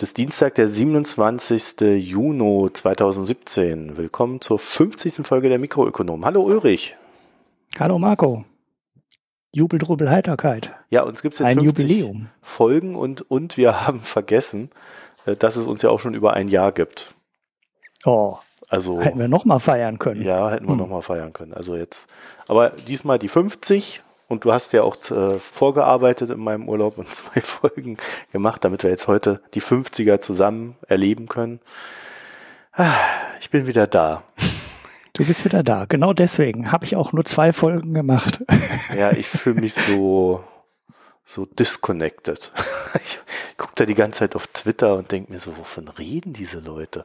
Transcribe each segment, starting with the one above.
Heute ist Dienstag, der 27. Juni 2017. Willkommen zur 50. Folge der Mikroökonom. Hallo Ulrich. Hallo Marco. Jubel, Drubel, Heiterkeit. Ja, uns gibt es jetzt Ein 50 Jubiläum. Folgen und, und wir haben vergessen, äh, dass es uns ja auch schon über ein Jahr gibt. Oh, Also hätten wir noch mal feiern können. ja, hätten wir Hm. noch mal feiern können. Also jetzt, aber diesmal die 50 und du hast ja auch äh, vorgearbeitet in meinem Urlaub und zwei Folgen gemacht, damit wir jetzt heute die 50er zusammen erleben können. Ah, Ich bin wieder da. Du bist wieder da. Genau deswegen habe ich auch nur zwei Folgen gemacht. Ja, ich fühle mich so, so disconnected. Ich gucke da die ganze Zeit auf Twitter und denke mir so, wovon reden diese Leute?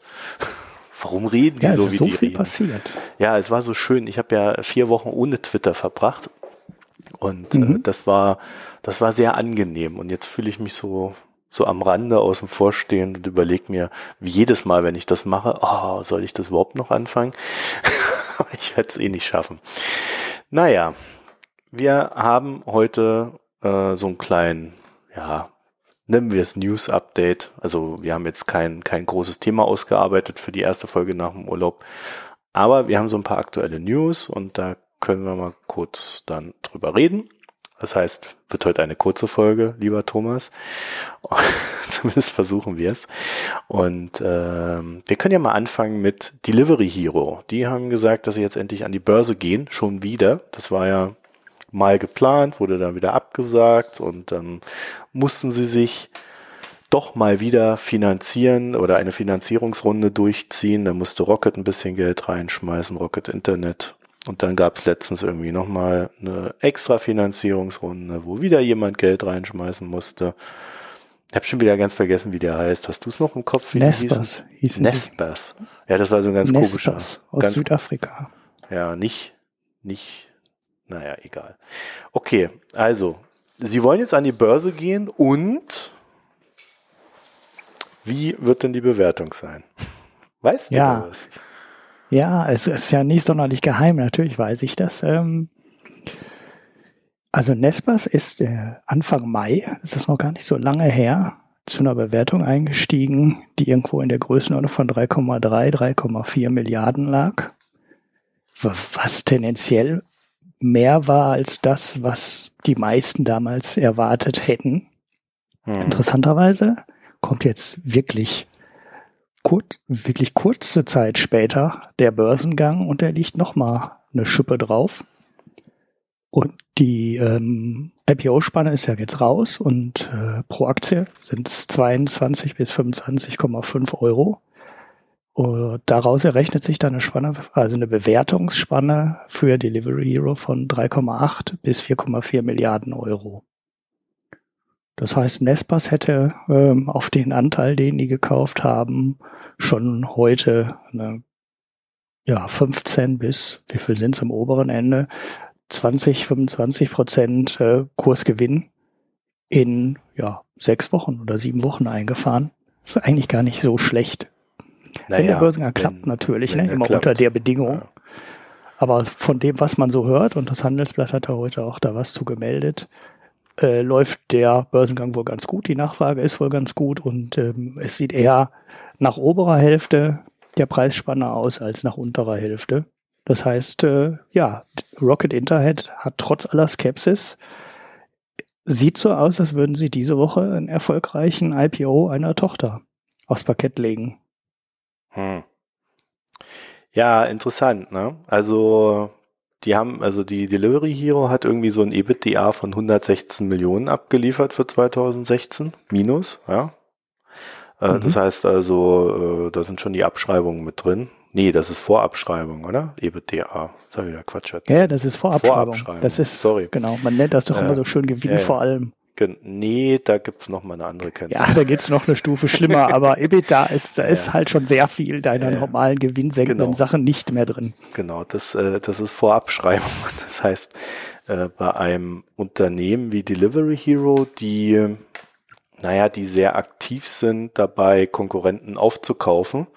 Warum reden die Ja, so, wie so die viel reden? passiert. Ja, es war so schön. Ich habe ja vier Wochen ohne Twitter verbracht und äh, Mhm. das war, das war sehr angenehm. Und jetzt fühle ich mich so, so am Rande außen vor stehen und überlege mir, wie jedes Mal, wenn ich das mache, oh, soll ich das überhaupt noch anfangen? Ich werde es eh nicht schaffen. Naja, wir haben heute äh, so einen kleinen, ja, nennen wir es News Update. Also wir haben jetzt kein, kein großes Thema ausgearbeitet für die erste Folge nach dem Urlaub. Aber wir haben so ein paar aktuelle News und da können wir mal kurz dann drüber reden. Das heißt, wird heute eine kurze Folge, lieber Thomas. Zumindest versuchen wir es. Und ähm, wir können ja mal anfangen mit Delivery Hero. Die haben gesagt, dass sie jetzt endlich an die Börse gehen, schon wieder. Das war ja mal geplant, wurde dann wieder abgesagt und dann mussten sie sich doch mal wieder finanzieren oder eine Finanzierungsrunde durchziehen. Da musste Rocket ein bisschen Geld reinschmeißen, Rocket Internet. Und dann gab es letztens irgendwie nochmal eine extra Finanzierungsrunde, wo wieder jemand Geld reinschmeißen musste. Ich habe schon wieder ganz vergessen, wie der heißt. Hast du es noch im Kopf? Wie? Nespas hießen Nespas. Ja, das war so ein ganz die. komischer. Aus ganz, Südafrika. ja, nicht, nicht, naja, egal. Okay, also, Sie wollen jetzt an die Börse gehen und wie wird denn die Bewertung sein? Weißt du Ja. was? Ja, es ist ja nicht sonderlich geheim, natürlich weiß ich das. Ähm, also Nespas ist äh, Anfang Mai, das ist noch gar nicht so lange her, zu einer Bewertung eingestiegen, die irgendwo in der Größenordnung von 3,3, 3,4 Milliarden lag. Was tendenziell mehr war als das, was die meisten damals erwartet hätten. Hm. Interessanterweise kommt jetzt wirklich, kur wirklich kurze Zeit später der Börsengang und der liegt nochmal eine Schippe drauf. Und die ähm, IPO-Spanne ist ja jetzt raus und äh, pro Aktie sind es 22 bis 25,5 Euro. Und daraus errechnet sich dann eine Spanne, also eine Bewertungsspanne für Delivery Hero von 3,8 bis 4,4 Milliarden Euro. Das heißt, Nespas hätte ähm, auf den Anteil, den die gekauft haben, schon heute eine, ja, 15 bis, wie viel sind es am oberen Ende, 20, 25 Prozent äh, Kursgewinn in ja, sechs Wochen oder sieben Wochen eingefahren. Das ist eigentlich gar nicht so schlecht. wenn der Börsengang klappt, wenn- natürlich, wenn ne, immer klappt. unter der Bedingung. Ja. Aber von dem, was man so hört, und das Handelsblatt hat da heute auch da was zu gemeldet, äh, läuft der Börsengang wohl ganz gut. Die Nachfrage ist wohl ganz gut und ähm, es sieht eher nach oberer Hälfte der Preisspanne aus als nach unterer Hälfte. Das heißt, äh, ja, Rocket Internet hat trotz aller Skepsis sieht so aus, als würden sie diese Woche einen erfolgreichen IPO einer Tochter aufs Parkett legen. Hm. Ja, interessant, ne? Also, die haben, also die Delivery Hero hat irgendwie so ein EBITDA von 116 Millionen abgeliefert für 2016, minus, ja. Äh, Mhm. Das heißt also, äh, da sind schon die Abschreibungen mit drin. Nee, das ist Vorabschreibung, oder? EBITDA. Das ist ja wieder Quatsch jetzt. Ja, das ist Vorabschreibung. Vorabschreibung. Das ist, Sorry. genau, man nennt das doch Ja. immer so schön Gewinn vor allem. Nee, da gibt's noch mal eine andere Kennzahl. Ja, da geht's noch eine Stufe schlimmer, aber EBITDA ist, da ist Ja. halt schon sehr viel deiner Ja, normalen gewinnsenkenden Genau. Sachen nicht mehr drin. Genau, das, äh, das ist Vorabschreibung. Das heißt, äh, bei einem Unternehmen wie Delivery Hero, die, naja, die sehr aktiv sind, dabei Konkurrenten aufzukaufen,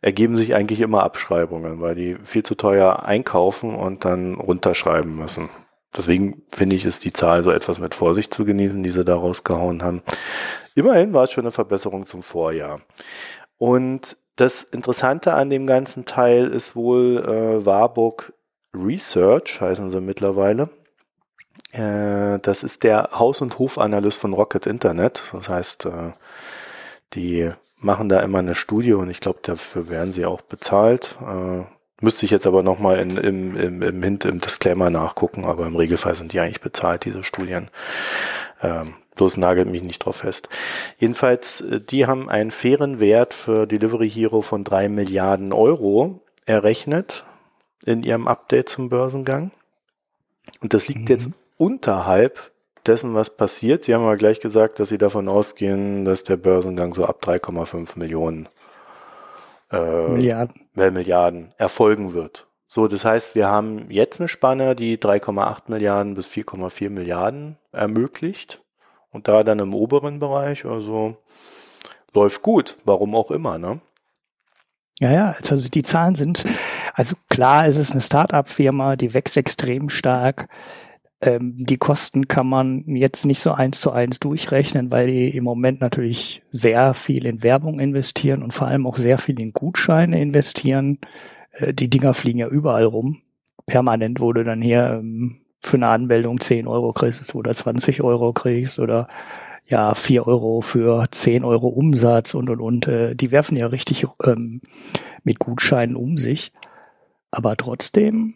ergeben sich eigentlich immer Abschreibungen, weil die viel zu teuer einkaufen und dann runterschreiben müssen. Deswegen finde ich, ist die Zahl so etwas mit Vorsicht zu genießen, die sie da rausgehauen haben. Immerhin war es schon eine Verbesserung zum Vorjahr. Und das Interessante an dem ganzen Teil ist wohl äh, Warburg Research, heißen sie mittlerweile. Äh, das ist der Haus- und Hofanalyst von Rocket Internet. Das heißt, äh, die machen da immer eine Studie und ich glaube, dafür werden sie auch bezahlt. Äh, müsste ich jetzt aber nochmal im, im, im Hint, im Disclaimer nachgucken, aber im Regelfall sind die eigentlich bezahlt, diese Studien. Ähm, bloß nagelt mich nicht drauf fest. Jedenfalls, äh, die haben einen fairen Wert für Delivery Hero von drei Milliarden Euro errechnet in ihrem Update zum Börsengang. Und das liegt mhm. jetzt unterhalb dessen, was passiert. Sie haben aber gleich gesagt, dass Sie davon ausgehen, dass der Börsengang so ab 3,5 Millionen äh, Milliarden. Milliarden erfolgen wird. So, das heißt, wir haben jetzt eine Spanne, die 3,8 Milliarden bis 4,4 Milliarden ermöglicht. Und da dann im oberen Bereich, also läuft gut, warum auch immer, ne? Ja, ja, also die Zahlen sind, also klar, es ist eine Start-up-Firma, die wächst extrem stark. Ähm, die Kosten kann man jetzt nicht so eins zu eins durchrechnen, weil die im Moment natürlich sehr viel in Werbung investieren und vor allem auch sehr viel in Gutscheine investieren. Äh, die Dinger fliegen ja überall rum. Permanent wurde dann hier ähm, für eine Anmeldung 10 Euro kriegst oder 20 Euro kriegst oder ja 4 Euro für 10 Euro Umsatz und und und. Äh, die werfen ja richtig ähm, mit Gutscheinen um sich. Aber trotzdem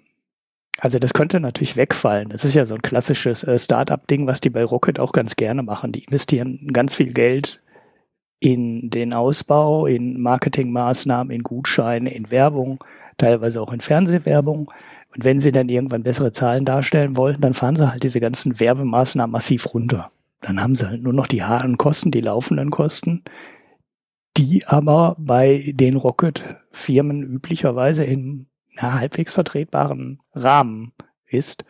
also das könnte natürlich wegfallen. Das ist ja so ein klassisches äh, Startup-Ding, was die bei Rocket auch ganz gerne machen. Die investieren ganz viel Geld in den Ausbau, in Marketingmaßnahmen, in Gutscheine, in Werbung, teilweise auch in Fernsehwerbung. Und wenn sie dann irgendwann bessere Zahlen darstellen wollen, dann fahren sie halt diese ganzen Werbemaßnahmen massiv runter. Dann haben sie halt nur noch die harten Kosten, die laufenden Kosten, die aber bei den Rocket-Firmen üblicherweise in na, halbwegs vertretbaren Rahmen ist.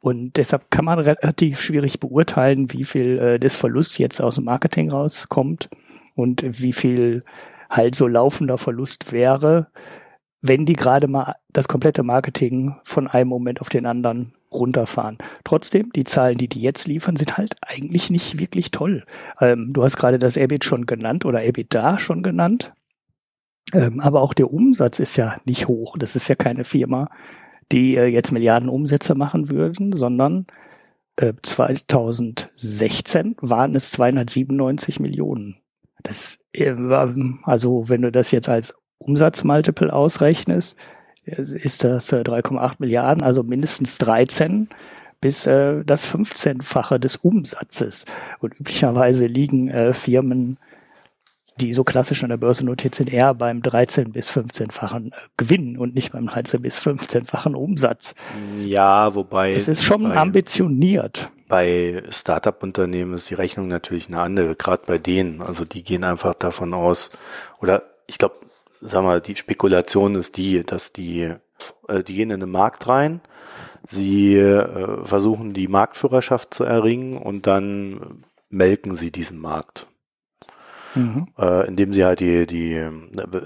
Und deshalb kann man relativ schwierig beurteilen, wie viel äh, des Verlusts jetzt aus dem Marketing rauskommt und wie viel halt so laufender Verlust wäre, wenn die gerade mal das komplette Marketing von einem Moment auf den anderen runterfahren. Trotzdem, die Zahlen, die die jetzt liefern, sind halt eigentlich nicht wirklich toll. Ähm, du hast gerade das EBIT schon genannt oder EBITDA schon genannt. Ähm, aber auch der Umsatz ist ja nicht hoch. Das ist ja keine Firma, die äh, jetzt Milliarden Umsätze machen würden, sondern äh, 2016 waren es 297 Millionen. Das, äh, also wenn du das jetzt als Umsatzmultiple ausrechnest, ist das 3,8 Milliarden, also mindestens 13 bis äh, das 15-fache des Umsatzes. Und üblicherweise liegen äh, Firmen die so klassisch an der Börse notiert sind, eher beim 13 bis 15-fachen äh, Gewinn und nicht beim 13 bis 15-fachen Umsatz. Ja, wobei. Es ist schon bei, ambitioniert. Bei Startup-Unternehmen ist die Rechnung natürlich eine andere, gerade bei denen. Also die gehen einfach davon aus, oder ich glaube, sag mal, die Spekulation ist die, dass die, äh, die gehen in den Markt rein, sie äh, versuchen die Marktführerschaft zu erringen und dann melken sie diesen Markt. Mhm. Äh, indem sie halt die, die,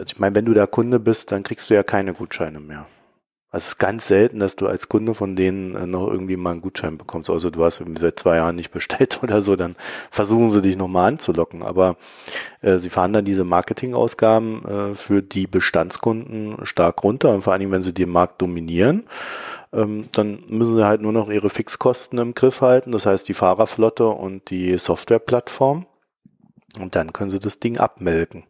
ich meine, wenn du da Kunde bist, dann kriegst du ja keine Gutscheine mehr. Also es ist ganz selten, dass du als Kunde von denen äh, noch irgendwie mal einen Gutschein bekommst. Also du hast irgendwie seit zwei Jahren nicht bestellt oder so, dann versuchen sie dich nochmal anzulocken. Aber äh, sie fahren dann diese Marketingausgaben äh, für die Bestandskunden stark runter und vor allen Dingen, wenn sie den Markt dominieren, ähm, dann müssen sie halt nur noch ihre Fixkosten im Griff halten. Das heißt die Fahrerflotte und die Softwareplattform. Und dann können sie das Ding abmelken.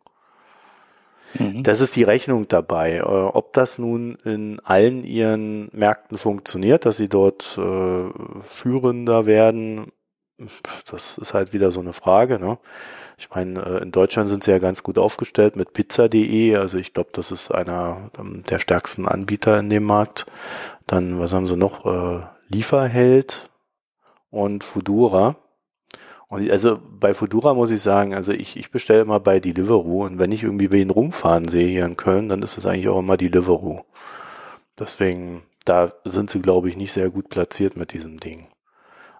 Mhm. Das ist die Rechnung dabei. Äh, ob das nun in allen ihren Märkten funktioniert, dass sie dort äh, führender werden, das ist halt wieder so eine Frage. Ne? Ich meine, äh, in Deutschland sind sie ja ganz gut aufgestellt mit pizza.de. Also ich glaube, das ist einer ähm, der stärksten Anbieter in dem Markt. Dann, was haben sie noch? Äh, Lieferheld und Fudora. Und also bei Fudura muss ich sagen, also ich, ich bestelle immer bei Deliveroo und wenn ich irgendwie wen rumfahren sehe hier in Köln, dann ist es eigentlich auch immer Deliveroo. Deswegen, da sind sie, glaube ich, nicht sehr gut platziert mit diesem Ding.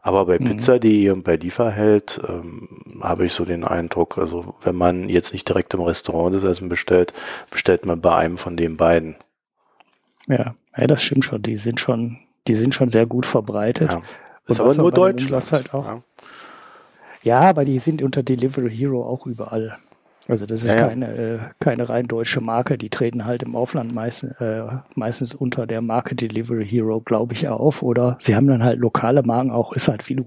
Aber bei mhm. Pizza.de und bei Lieferheld ähm, habe ich so den Eindruck, also wenn man jetzt nicht direkt im Restaurant das Essen bestellt, bestellt man bei einem von den beiden. Ja, ja das stimmt schon. Die sind schon die sind schon sehr gut verbreitet. Ja. Ist aber nur Deutschland. Halt auch. Ja. Ja, aber die sind unter Delivery Hero auch überall. Also das ist ja, keine, äh, keine rein deutsche Marke. Die treten halt im Aufland meist, äh, meistens unter der Marke Delivery Hero, glaube ich, auf. Oder sie haben dann halt lokale Marken auch. Ist halt, wie du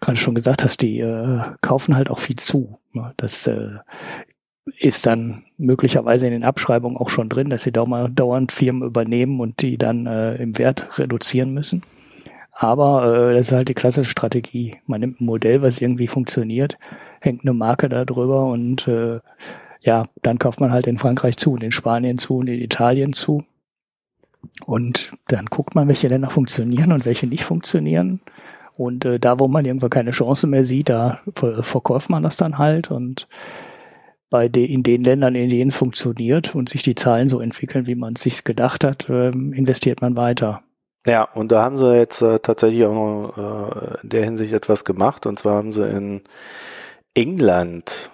gerade schon gesagt hast, die äh, kaufen halt auch viel zu. Das äh, ist dann möglicherweise in den Abschreibungen auch schon drin, dass sie dauernd Firmen übernehmen und die dann äh, im Wert reduzieren müssen. Aber äh, das ist halt die klassische Strategie. Man nimmt ein Modell, was irgendwie funktioniert, hängt eine Marke da drüber und äh, ja, dann kauft man halt in Frankreich zu und in Spanien zu und in Italien zu. Und dann guckt man, welche Länder funktionieren und welche nicht funktionieren. Und äh, da, wo man irgendwann keine Chance mehr sieht, da verkauft man das dann halt. Und bei de in den Ländern, in denen es funktioniert und sich die Zahlen so entwickeln, wie man es sich gedacht hat, äh, investiert man weiter. Ja, und da haben sie jetzt äh, tatsächlich auch noch äh, in der Hinsicht etwas gemacht. Und zwar haben sie in England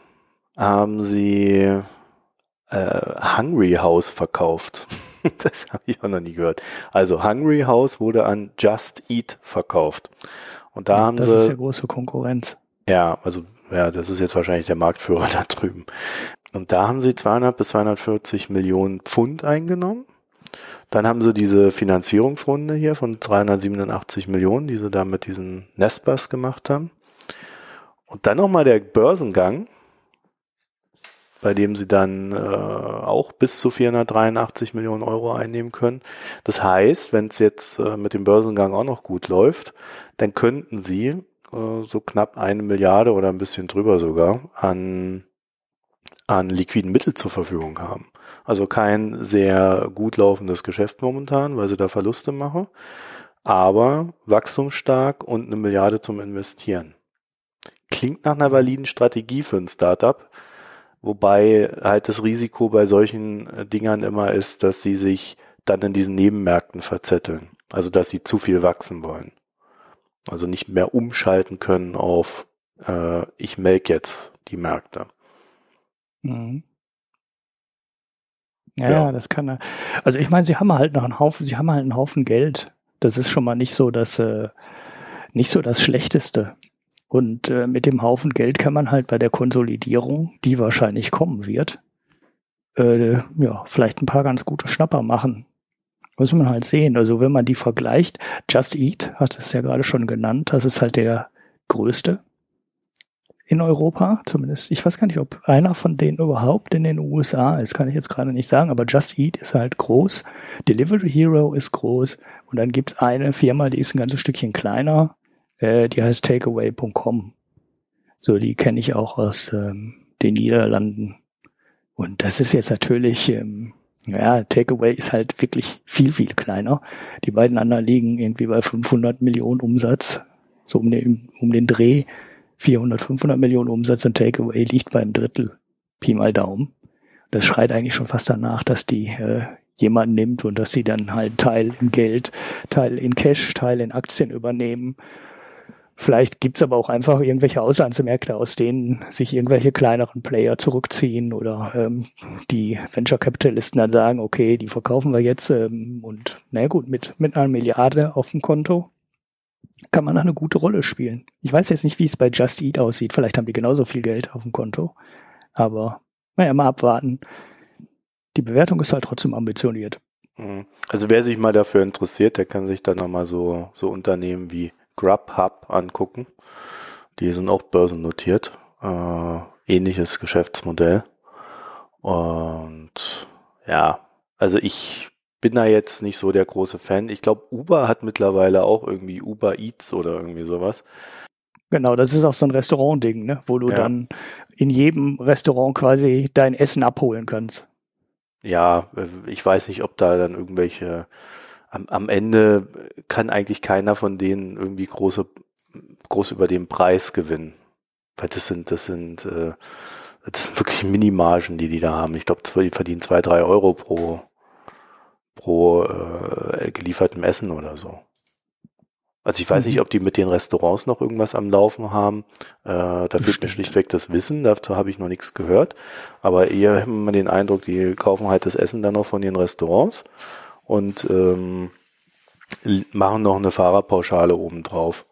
haben sie äh, Hungry House verkauft. das habe ich auch noch nie gehört. Also Hungry House wurde an Just Eat verkauft. Und da ja, haben das sie. Das ist ja große Konkurrenz. Ja, also ja, das ist jetzt wahrscheinlich der Marktführer da drüben. Und da haben sie 200 bis 240 Millionen Pfund eingenommen. Dann haben sie diese Finanzierungsrunde hier von 387 Millionen, die sie da mit diesen Nestbus gemacht haben. Und dann nochmal der Börsengang, bei dem sie dann äh, auch bis zu 483 Millionen Euro einnehmen können. Das heißt, wenn es jetzt äh, mit dem Börsengang auch noch gut läuft, dann könnten sie äh, so knapp eine Milliarde oder ein bisschen drüber sogar an, an liquiden Mitteln zur Verfügung haben. Also kein sehr gut laufendes Geschäft momentan, weil sie da Verluste machen, aber wachstumsstark und eine Milliarde zum Investieren. Klingt nach einer validen Strategie für ein Startup, wobei halt das Risiko bei solchen äh, Dingern immer ist, dass sie sich dann in diesen Nebenmärkten verzetteln. Also dass sie zu viel wachsen wollen. Also nicht mehr umschalten können auf äh, ich melk jetzt die Märkte. Mhm. Ja, ja, das kann er. Also ich meine, sie haben halt noch einen Haufen, sie haben halt einen Haufen Geld. Das ist schon mal nicht so das, äh, nicht so das Schlechteste. Und äh, mit dem Haufen Geld kann man halt bei der Konsolidierung, die wahrscheinlich kommen wird, äh, ja, vielleicht ein paar ganz gute Schnapper machen. Muss man halt sehen. Also wenn man die vergleicht, Just Eat, hast es ja gerade schon genannt, das ist halt der größte in Europa, zumindest. Ich weiß gar nicht, ob einer von denen überhaupt in den USA ist, kann ich jetzt gerade nicht sagen, aber Just Eat ist halt groß. Delivery Hero ist groß. Und dann gibt's eine Firma, die ist ein ganzes Stückchen kleiner, äh, die heißt takeaway.com. So, die kenne ich auch aus ähm, den Niederlanden. Und das ist jetzt natürlich, ähm, ja, Takeaway ist halt wirklich viel, viel kleiner. Die beiden anderen liegen irgendwie bei 500 Millionen Umsatz, so um den, um den Dreh. 400, 500 Millionen Umsatz und Takeaway liegt beim Drittel. Pi mal Daumen. Das schreit eigentlich schon fast danach, dass die äh, jemand nimmt und dass sie dann halt Teil in Geld, Teil in Cash, Teil in Aktien übernehmen Vielleicht gibt's aber auch einfach irgendwelche Auslandsmärkte, aus denen sich irgendwelche kleineren Player zurückziehen oder ähm, die Venture Capitalisten dann sagen, okay, die verkaufen wir jetzt ähm, und na gut, mit, mit einer Milliarde auf dem Konto kann man eine gute Rolle spielen. Ich weiß jetzt nicht, wie es bei Just Eat aussieht. Vielleicht haben die genauso viel Geld auf dem Konto. Aber naja, mal abwarten. Die Bewertung ist halt trotzdem ambitioniert. Mhm. Also wer sich mal dafür interessiert, der kann sich dann nochmal so, so Unternehmen wie Grubhub angucken. Die sind auch börsennotiert. Äh, ähnliches Geschäftsmodell. Und ja, also ich bin da jetzt nicht so der große Fan. Ich glaube, Uber hat mittlerweile auch irgendwie Uber Eats oder irgendwie sowas. Genau, das ist auch so ein Restaurant-Ding, ne? wo du ja. dann in jedem Restaurant quasi dein Essen abholen kannst. Ja, ich weiß nicht, ob da dann irgendwelche am, am Ende kann eigentlich keiner von denen irgendwie große, groß über den Preis gewinnen. Weil das sind, das sind, äh, das sind wirklich Minimargen, die die da haben. Ich glaube, die verdienen zwei, drei Euro pro, pro äh, geliefertem Essen oder so. Also ich weiß mhm. nicht, ob die mit den Restaurants noch irgendwas am Laufen haben. Äh, da Bestimmt. fehlt mir schlichtweg das Wissen, dazu habe ich noch nichts gehört. Aber eher haben wir den Eindruck, die kaufen halt das Essen dann noch von den Restaurants und ähm, machen noch eine Fahrerpauschale obendrauf.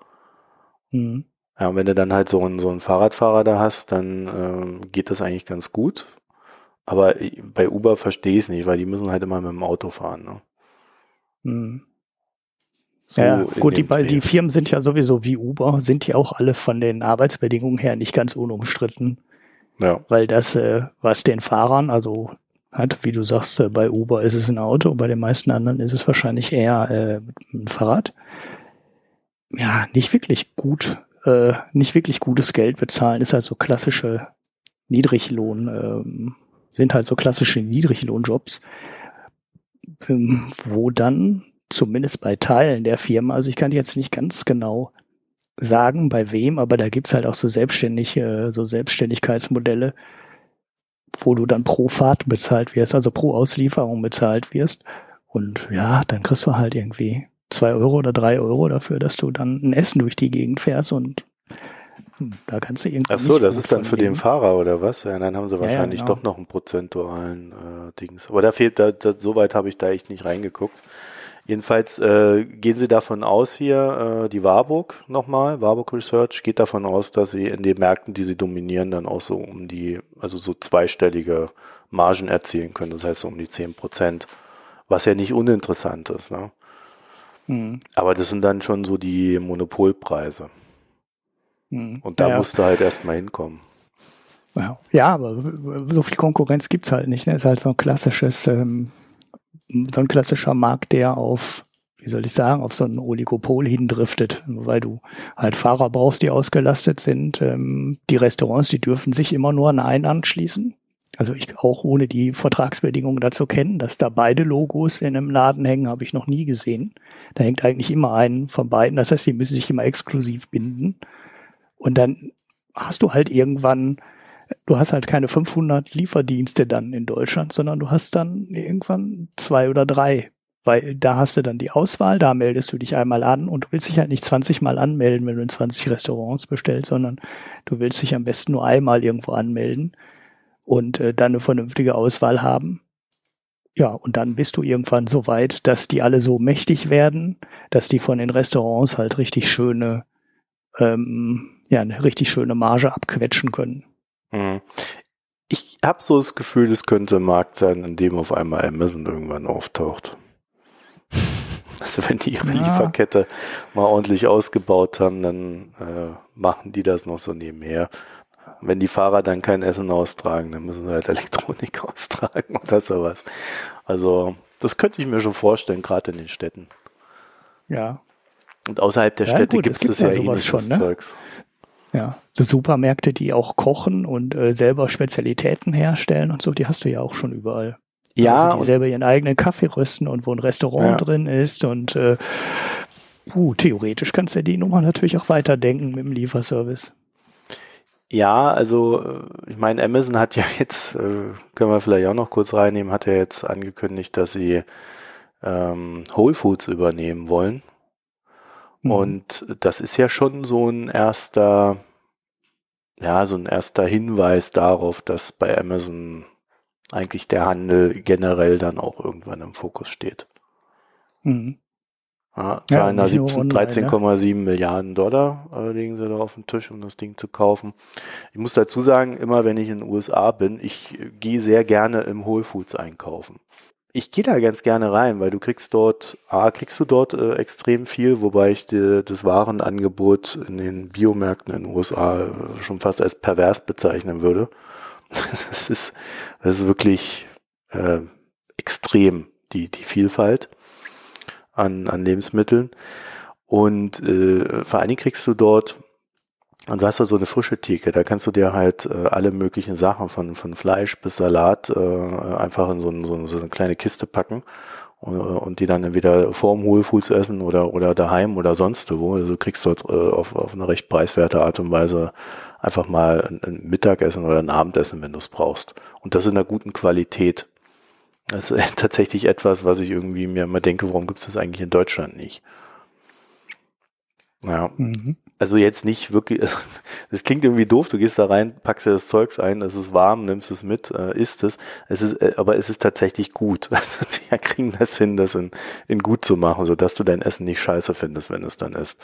Mhm. Ja, und wenn du dann halt so einen, so einen Fahrradfahrer da hast, dann ähm, geht das eigentlich ganz gut. Aber bei Uber verstehe ich es nicht, weil die müssen halt immer mit dem Auto fahren. Ne? Mhm. So ja, gut, die, die Firmen sind ja sowieso wie Uber, sind ja auch alle von den Arbeitsbedingungen her nicht ganz unumstritten. Ja. Weil das, äh, was den Fahrern, also hat, wie du sagst, äh, bei Uber ist es ein Auto, bei den meisten anderen ist es wahrscheinlich eher äh, ein Fahrrad. Ja, nicht wirklich gut, nicht wirklich gutes Geld bezahlen, ist halt so klassische Niedriglohn, ähm, sind halt so klassische Niedriglohnjobs, ähm, wo dann zumindest bei Teilen der Firma, also ich kann jetzt nicht ganz genau sagen, bei wem, aber da gibt's halt auch so selbstständige, so Selbstständigkeitsmodelle, wo du dann pro Fahrt bezahlt wirst, also pro Auslieferung bezahlt wirst. Und ja, dann kriegst du halt irgendwie zwei Euro oder drei Euro dafür, dass du dann ein Essen durch die Gegend fährst und hm, da kannst du irgendwie. Ach so, das ist dann für den Fahrer oder was? Ja, dann haben sie wahrscheinlich ja, genau. doch noch einen prozentualen äh, Dings. Aber da fehlt, da, da so weit habe ich da echt nicht reingeguckt. Jedenfalls äh, gehen sie davon aus hier, äh, die Warburg nochmal, Warburg Research geht davon aus, dass sie in den Märkten, die sie dominieren, dann auch so um die, also so zweistellige Margen erzielen können. Das heißt so um die zehn Prozent, was ja nicht uninteressant ist. Ne? Mhm. Aber das sind dann schon so die Monopolpreise. Mhm. Und da ja. musst du halt erstmal hinkommen. Ja, aber so viel Konkurrenz gibt's halt nicht. Ne? Ist halt so ein klassisches ähm, so ein klassischer Markt, der auf, wie soll ich sagen, auf so ein Oligopol hindriftet, weil du halt Fahrer brauchst, die ausgelastet sind. Ähm, die Restaurants, die dürfen sich immer nur an einen anschließen. Also ich auch ohne die Vertragsbedingungen dazu kennen, dass da beide Logos in einem Laden hängen, habe ich noch nie gesehen. Da hängt eigentlich immer einen von beiden. Das heißt, die müssen sich immer exklusiv binden. Und dann hast du halt irgendwann du hast halt keine 500 Lieferdienste dann in Deutschland, sondern du hast dann irgendwann zwei oder drei. Weil da hast du dann die Auswahl, da meldest du dich einmal an und du willst dich halt nicht 20 Mal anmelden, wenn du in 20 Restaurants bestellst, sondern du willst dich am besten nur einmal irgendwo anmelden und äh, dann eine vernünftige Auswahl haben. Ja, und dann bist du irgendwann so weit, dass die alle so mächtig werden, dass die von den Restaurants halt richtig schöne, ähm, ja, eine richtig schöne Marge abquetschen können. Mhm. Ich habe so das Gefühl, es könnte ein Markt sein, in dem auf einmal Amazon irgendwann auftaucht. Also wenn die ihre ja. Lieferkette mal ordentlich ausgebaut haben, dann äh, machen die das noch so nebenher. Wenn die Fahrer dann kein Essen austragen, dann müssen sie halt Elektronik austragen oder sowas. Also das könnte ich mir schon vorstellen, gerade in den Städten. Ja. Und außerhalb der ja, Städte gibt es das ja eh nicht, schon, ne? Zeugs. Ja, so Supermärkte, die auch kochen und äh, selber Spezialitäten herstellen und so, die hast du ja auch schon überall. Ja. Also die selber ihren eigenen Kaffee rösten und wo ein Restaurant ja. drin ist und äh, uh, theoretisch kannst du die Nummer natürlich auch weiterdenken mit dem Lieferservice. Ja, also äh, ich meine, Amazon hat ja jetzt, äh, können wir vielleicht auch noch kurz reinnehmen, hat ja jetzt angekündigt, dass sie ähm, Whole Foods übernehmen wollen. Mhm. Und das ist ja schon so ein erster, ja, so ein erster Hinweis darauf, dass bei Amazon eigentlich der Handel generell dann auch irgendwann im Fokus steht. Mhm. Ja, zahlen ja, da 13,7 ne? Milliarden Dollar, äh, legen sie da auf den Tisch, um das Ding zu kaufen. Ich muss dazu sagen, immer wenn ich in den USA bin, ich gehe sehr gerne im Whole Foods einkaufen ich gehe da ganz gerne rein, weil du kriegst dort, A, kriegst du dort äh, extrem viel, wobei ich die, das Warenangebot in den Biomärkten in den USA äh, schon fast als pervers bezeichnen würde. Das ist, das ist wirklich äh, extrem, die, die Vielfalt an, an Lebensmitteln. Und äh, vor allen Dingen kriegst du dort und du hast da so eine frische Theke, da kannst du dir halt äh, alle möglichen Sachen von, von Fleisch bis Salat äh, einfach in so, ein, so, so eine kleine Kiste packen und, und die dann entweder vorm Whole essen oder, oder daheim oder sonst wo. Also du kriegst dort äh, auf, auf eine recht preiswerte Art und Weise einfach mal ein, ein Mittagessen oder ein Abendessen, wenn du es brauchst. Und das in einer guten Qualität. Das ist tatsächlich etwas, was ich irgendwie mir immer denke, warum gibt es das eigentlich in Deutschland nicht? Ja. Mhm. Also jetzt nicht wirklich, das klingt irgendwie doof, du gehst da rein, packst dir das Zeugs ein, es ist warm, nimmst es mit, äh, isst es. Es ist, äh, aber es ist tatsächlich gut. Also die kriegen das hin, das in, in gut zu machen, sodass du dein Essen nicht scheiße findest, wenn es dann ist.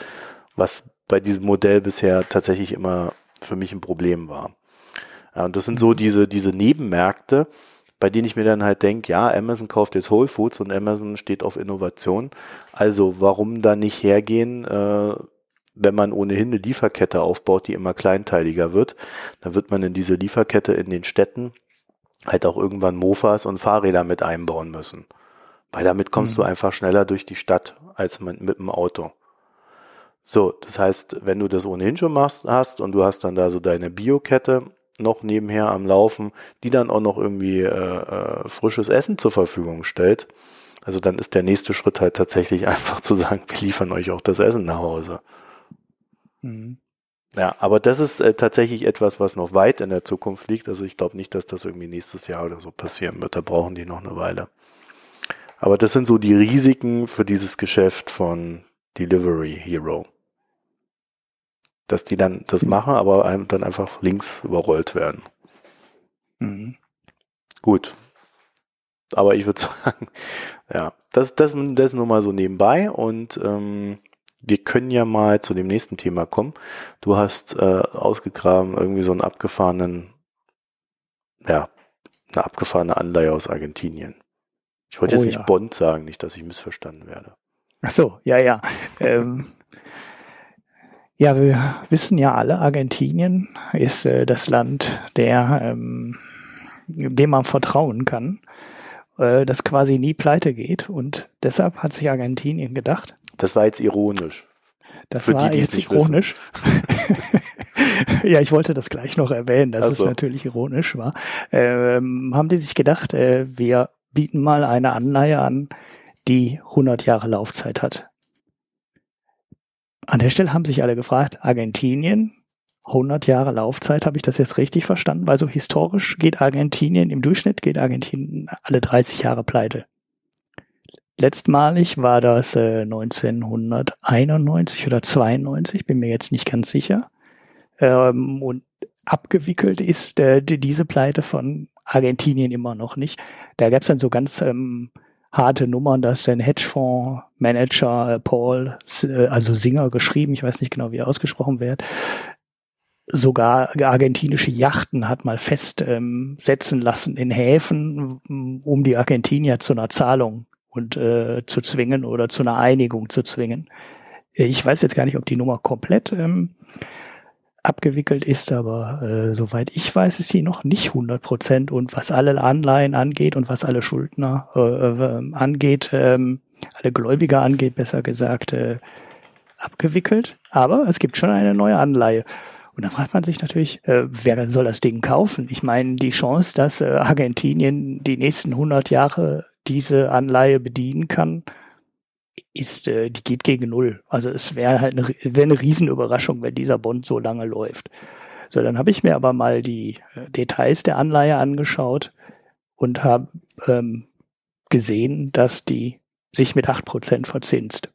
Was bei diesem Modell bisher tatsächlich immer für mich ein Problem war. Ja, und das sind so mhm. diese, diese Nebenmärkte, bei denen ich mir dann halt denke, ja, Amazon kauft jetzt Whole Foods und Amazon steht auf Innovation. Also warum da nicht hergehen, äh, wenn man ohnehin eine Lieferkette aufbaut, die immer kleinteiliger wird, dann wird man in diese Lieferkette in den Städten halt auch irgendwann Mofas und Fahrräder mit einbauen müssen. Weil damit kommst mhm. du einfach schneller durch die Stadt als mit dem Auto. So, das heißt, wenn du das ohnehin schon machst, hast und du hast dann da so deine Biokette noch nebenher am Laufen, die dann auch noch irgendwie äh, äh, frisches Essen zur Verfügung stellt, also dann ist der nächste Schritt halt tatsächlich einfach zu sagen, wir liefern euch auch das Essen nach Hause. Mhm. Ja, aber das ist äh, tatsächlich etwas, was noch weit in der Zukunft liegt. Also ich glaube nicht, dass das irgendwie nächstes Jahr oder so passieren wird. Da brauchen die noch eine Weile. Aber das sind so die Risiken für dieses Geschäft von Delivery Hero. Dass die dann das machen, aber einem dann einfach links überrollt werden. Mhm. Gut. Aber ich würde sagen, ja, das, das, das nur mal so nebenbei und ähm, wir können ja mal zu dem nächsten Thema kommen. Du hast äh, ausgegraben irgendwie so einen abgefahrenen, ja, eine abgefahrene Anleihe aus Argentinien. Ich wollte oh, jetzt nicht ja. Bond sagen, nicht, dass ich missverstanden werde. Ach so, ja, ja. ähm, ja, wir wissen ja alle, Argentinien ist äh, das Land, der, ähm, dem man vertrauen kann, äh, das quasi nie pleite geht. Und deshalb hat sich Argentinien gedacht, das war jetzt ironisch. Das Für war die, jetzt ironisch. ja, ich wollte das gleich noch erwähnen, dass so. es natürlich ironisch war. Ähm, haben die sich gedacht, äh, wir bieten mal eine Anleihe an, die 100 Jahre Laufzeit hat. An der Stelle haben sich alle gefragt, Argentinien, 100 Jahre Laufzeit, habe ich das jetzt richtig verstanden? Weil so historisch geht Argentinien, im Durchschnitt geht Argentinien alle 30 Jahre pleite. Letztmalig war das äh, 1991 oder 92, bin mir jetzt nicht ganz sicher. Ähm, und abgewickelt ist äh, diese Pleite von Argentinien immer noch nicht. Da gab es dann so ganz ähm, harte Nummern, dass ein Hedgefondsmanager äh, Paul, äh, also Singer geschrieben, ich weiß nicht genau, wie er ausgesprochen wird, sogar argentinische Yachten hat mal festsetzen ähm, lassen in Häfen, um die Argentinier zu einer Zahlung und äh, zu zwingen oder zu einer Einigung zu zwingen. Ich weiß jetzt gar nicht, ob die Nummer komplett ähm, abgewickelt ist, aber äh, soweit ich weiß, ist sie noch nicht 100 Prozent. Und was alle Anleihen angeht und was alle Schuldner äh, äh, angeht, ähm, alle Gläubiger angeht, besser gesagt, äh, abgewickelt. Aber es gibt schon eine neue Anleihe. Und da fragt man sich natürlich, äh, wer soll das Ding kaufen? Ich meine, die Chance, dass äh, Argentinien die nächsten 100 Jahre diese Anleihe bedienen kann, ist, äh, die geht gegen null. Also es wäre halt eine, wäre eine Riesenüberraschung, wenn dieser Bond so lange läuft. So, dann habe ich mir aber mal die äh, Details der Anleihe angeschaut und habe ähm, gesehen, dass die sich mit acht Prozent verzinst.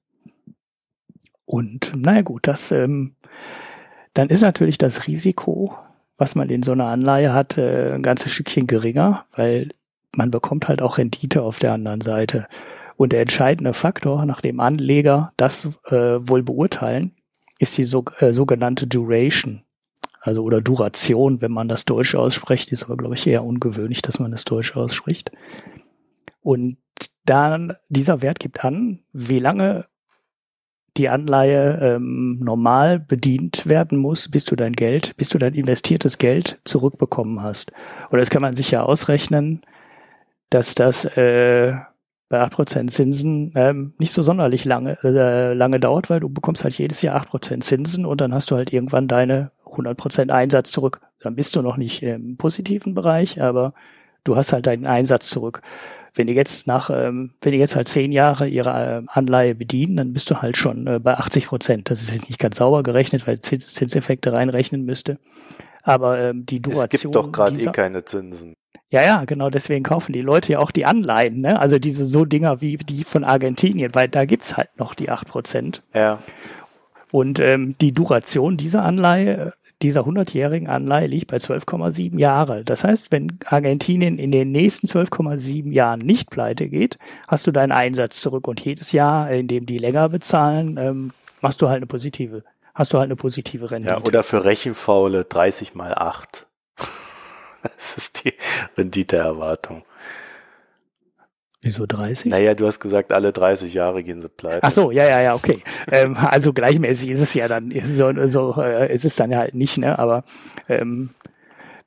Und naja gut, das ähm, dann ist natürlich das Risiko, was man in so einer Anleihe hat, äh, ein ganzes Stückchen geringer, weil man bekommt halt auch Rendite auf der anderen Seite. Und der entscheidende Faktor, nach dem Anleger das äh, wohl beurteilen, ist die so, äh, sogenannte Duration. Also oder Duration, wenn man das Deutsch ausspricht, ist aber, glaube ich, eher ungewöhnlich, dass man das Deutsch ausspricht. Und dann, dieser Wert gibt an, wie lange die Anleihe ähm, normal bedient werden muss, bis du dein Geld, bis du dein investiertes Geld zurückbekommen hast. Oder das kann man sich ja ausrechnen, dass das äh, bei 8% Zinsen ähm, nicht so sonderlich lange, äh, lange dauert, weil du bekommst halt jedes Jahr 8% Zinsen und dann hast du halt irgendwann deine 100% Einsatz zurück. Dann bist du noch nicht im positiven Bereich, aber du hast halt deinen Einsatz zurück. Wenn die jetzt nach, ähm, wenn die jetzt halt zehn Jahre ihre äh, Anleihe bedienen, dann bist du halt schon äh, bei 80 Prozent. Das ist jetzt nicht ganz sauber gerechnet, weil Zins Zinseffekte reinrechnen müsste. Aber ähm, die Duration. Es gibt doch gerade eh keine Zinsen. Ja, ja, genau, deswegen kaufen die Leute ja auch die Anleihen, ne? Also diese so Dinger wie die von Argentinien, weil da gibt's halt noch die 8%. Ja. Und ähm, die Duration dieser Anleihe, dieser 100-jährigen Anleihe liegt bei 12,7 Jahre. Das heißt, wenn Argentinien in den nächsten 12,7 Jahren nicht pleite geht, hast du deinen Einsatz zurück. Und jedes Jahr, in dem die länger bezahlen, ähm, machst du halt eine positive, hast du halt eine positive Rendite. Ja, oder für Rechenfaule 30 mal 8. das ist die Renditeerwartung. Wieso 30? Naja, du hast gesagt, alle 30 Jahre gehen sie pleite. Ach so, ja, ja, ja, okay. ähm, also gleichmäßig ist es ja dann, so, so äh, ist es dann ja halt nicht, ne? Aber ähm,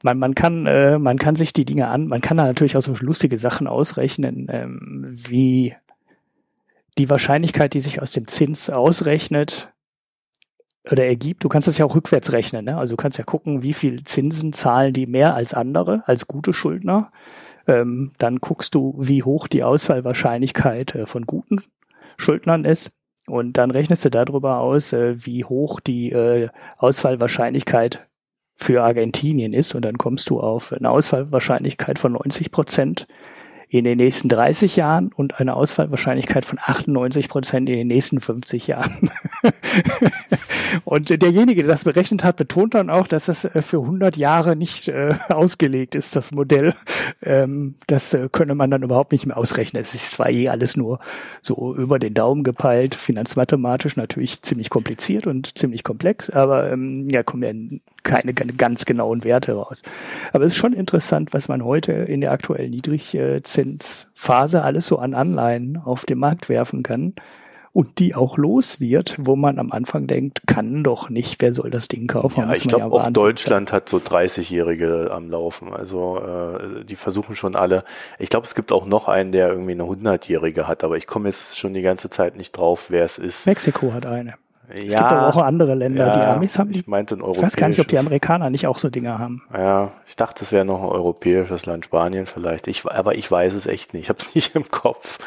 man, man kann, äh, man kann sich die Dinge an, man kann da natürlich auch so lustige Sachen ausrechnen, ähm, wie die Wahrscheinlichkeit, die sich aus dem Zins ausrechnet oder ergibt. Du kannst das ja auch rückwärts rechnen, ne? Also du kannst ja gucken, wie viel Zinsen zahlen die mehr als andere, als gute Schuldner ähm, dann guckst du, wie hoch die Ausfallwahrscheinlichkeit äh, von guten Schuldnern ist. Und dann rechnest du darüber aus, äh, wie hoch die äh, Ausfallwahrscheinlichkeit für Argentinien ist. Und dann kommst du auf eine Ausfallwahrscheinlichkeit von 90 Prozent in den nächsten 30 Jahren und eine Ausfallwahrscheinlichkeit von 98 Prozent in den nächsten 50 Jahren. und derjenige, der das berechnet hat, betont dann auch, dass das äh, für 100 Jahre nicht äh, ausgelegt ist, das Modell. Ähm, das äh, könne man dann überhaupt nicht mehr ausrechnen. Es ist zwar eh alles nur so über den Daumen gepeilt, finanzmathematisch natürlich ziemlich kompliziert und ziemlich komplex, aber ähm, ja, kommen ja keine, keine ganz genauen Werte raus. Aber es ist schon interessant, was man heute in der aktuellen Niedrigzinsphase alles so an Anleihen auf den Markt werfen kann und die auch los wird, wo man am Anfang denkt, kann doch nicht, wer soll das Ding kaufen? Ja, ich glaube, ja auch Deutschland hat so 30-Jährige am Laufen. Also äh, die versuchen schon alle. Ich glaube, es gibt auch noch einen, der irgendwie eine 100-Jährige hat, aber ich komme jetzt schon die ganze Zeit nicht drauf, wer es ist. Mexiko hat eine. Es ja, gibt aber auch andere Länder. Ja, die Amis haben. Ich meinte ein europäisches. Ich weiß gar nicht, ob die Amerikaner nicht auch so Dinge haben. Ja, ich dachte, es wäre noch ein europäisches Land, Spanien vielleicht. Ich, aber ich weiß es echt nicht. Ich habe es nicht im Kopf.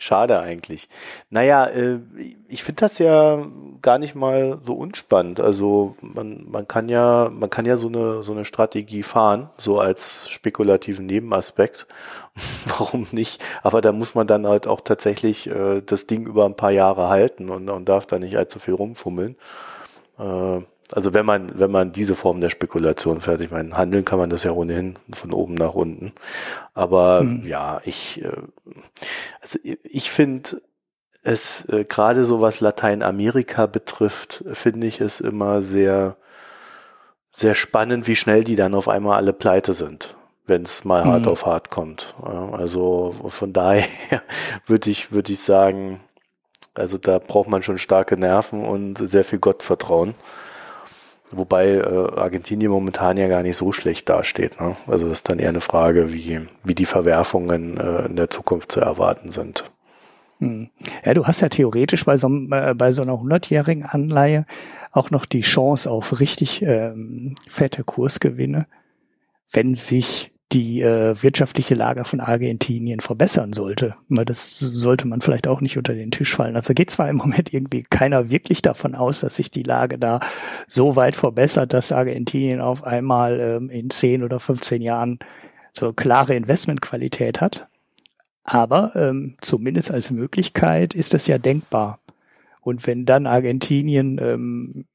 Schade eigentlich. Naja, äh, ich finde das ja gar nicht mal so unspannend. Also man, man kann ja, man kann ja so eine, so eine Strategie fahren, so als spekulativen Nebenaspekt. Warum nicht? Aber da muss man dann halt auch tatsächlich äh, das Ding über ein paar Jahre halten und, und darf da nicht allzu viel rumfummeln. Äh, also wenn man, wenn man diese Form der Spekulation fährt, ich meine, handeln kann man das ja ohnehin von oben nach unten. Aber hm. ja, ich, äh, also ich finde es äh, gerade so was Lateinamerika betrifft, finde ich es immer sehr, sehr spannend, wie schnell die dann auf einmal alle pleite sind wenn es mal hart mhm. auf hart kommt. Also von daher würde ich, würde ich sagen, also da braucht man schon starke Nerven und sehr viel Gottvertrauen. Wobei äh, Argentinien momentan ja gar nicht so schlecht dasteht. Ne? Also das ist dann eher eine Frage, wie, wie die Verwerfungen äh, in der Zukunft zu erwarten sind. Hm. Ja, du hast ja theoretisch bei so, äh, bei so einer 100-jährigen Anleihe auch noch die Chance auf richtig ähm, fette Kursgewinne, wenn sich die äh, wirtschaftliche Lage von Argentinien verbessern sollte. Weil das sollte man vielleicht auch nicht unter den Tisch fallen. Also geht zwar im Moment irgendwie keiner wirklich davon aus, dass sich die Lage da so weit verbessert, dass Argentinien auf einmal ähm, in 10 oder 15 Jahren so klare Investmentqualität hat. Aber ähm, zumindest als Möglichkeit ist das ja denkbar. Und wenn dann Argentinien, ähm,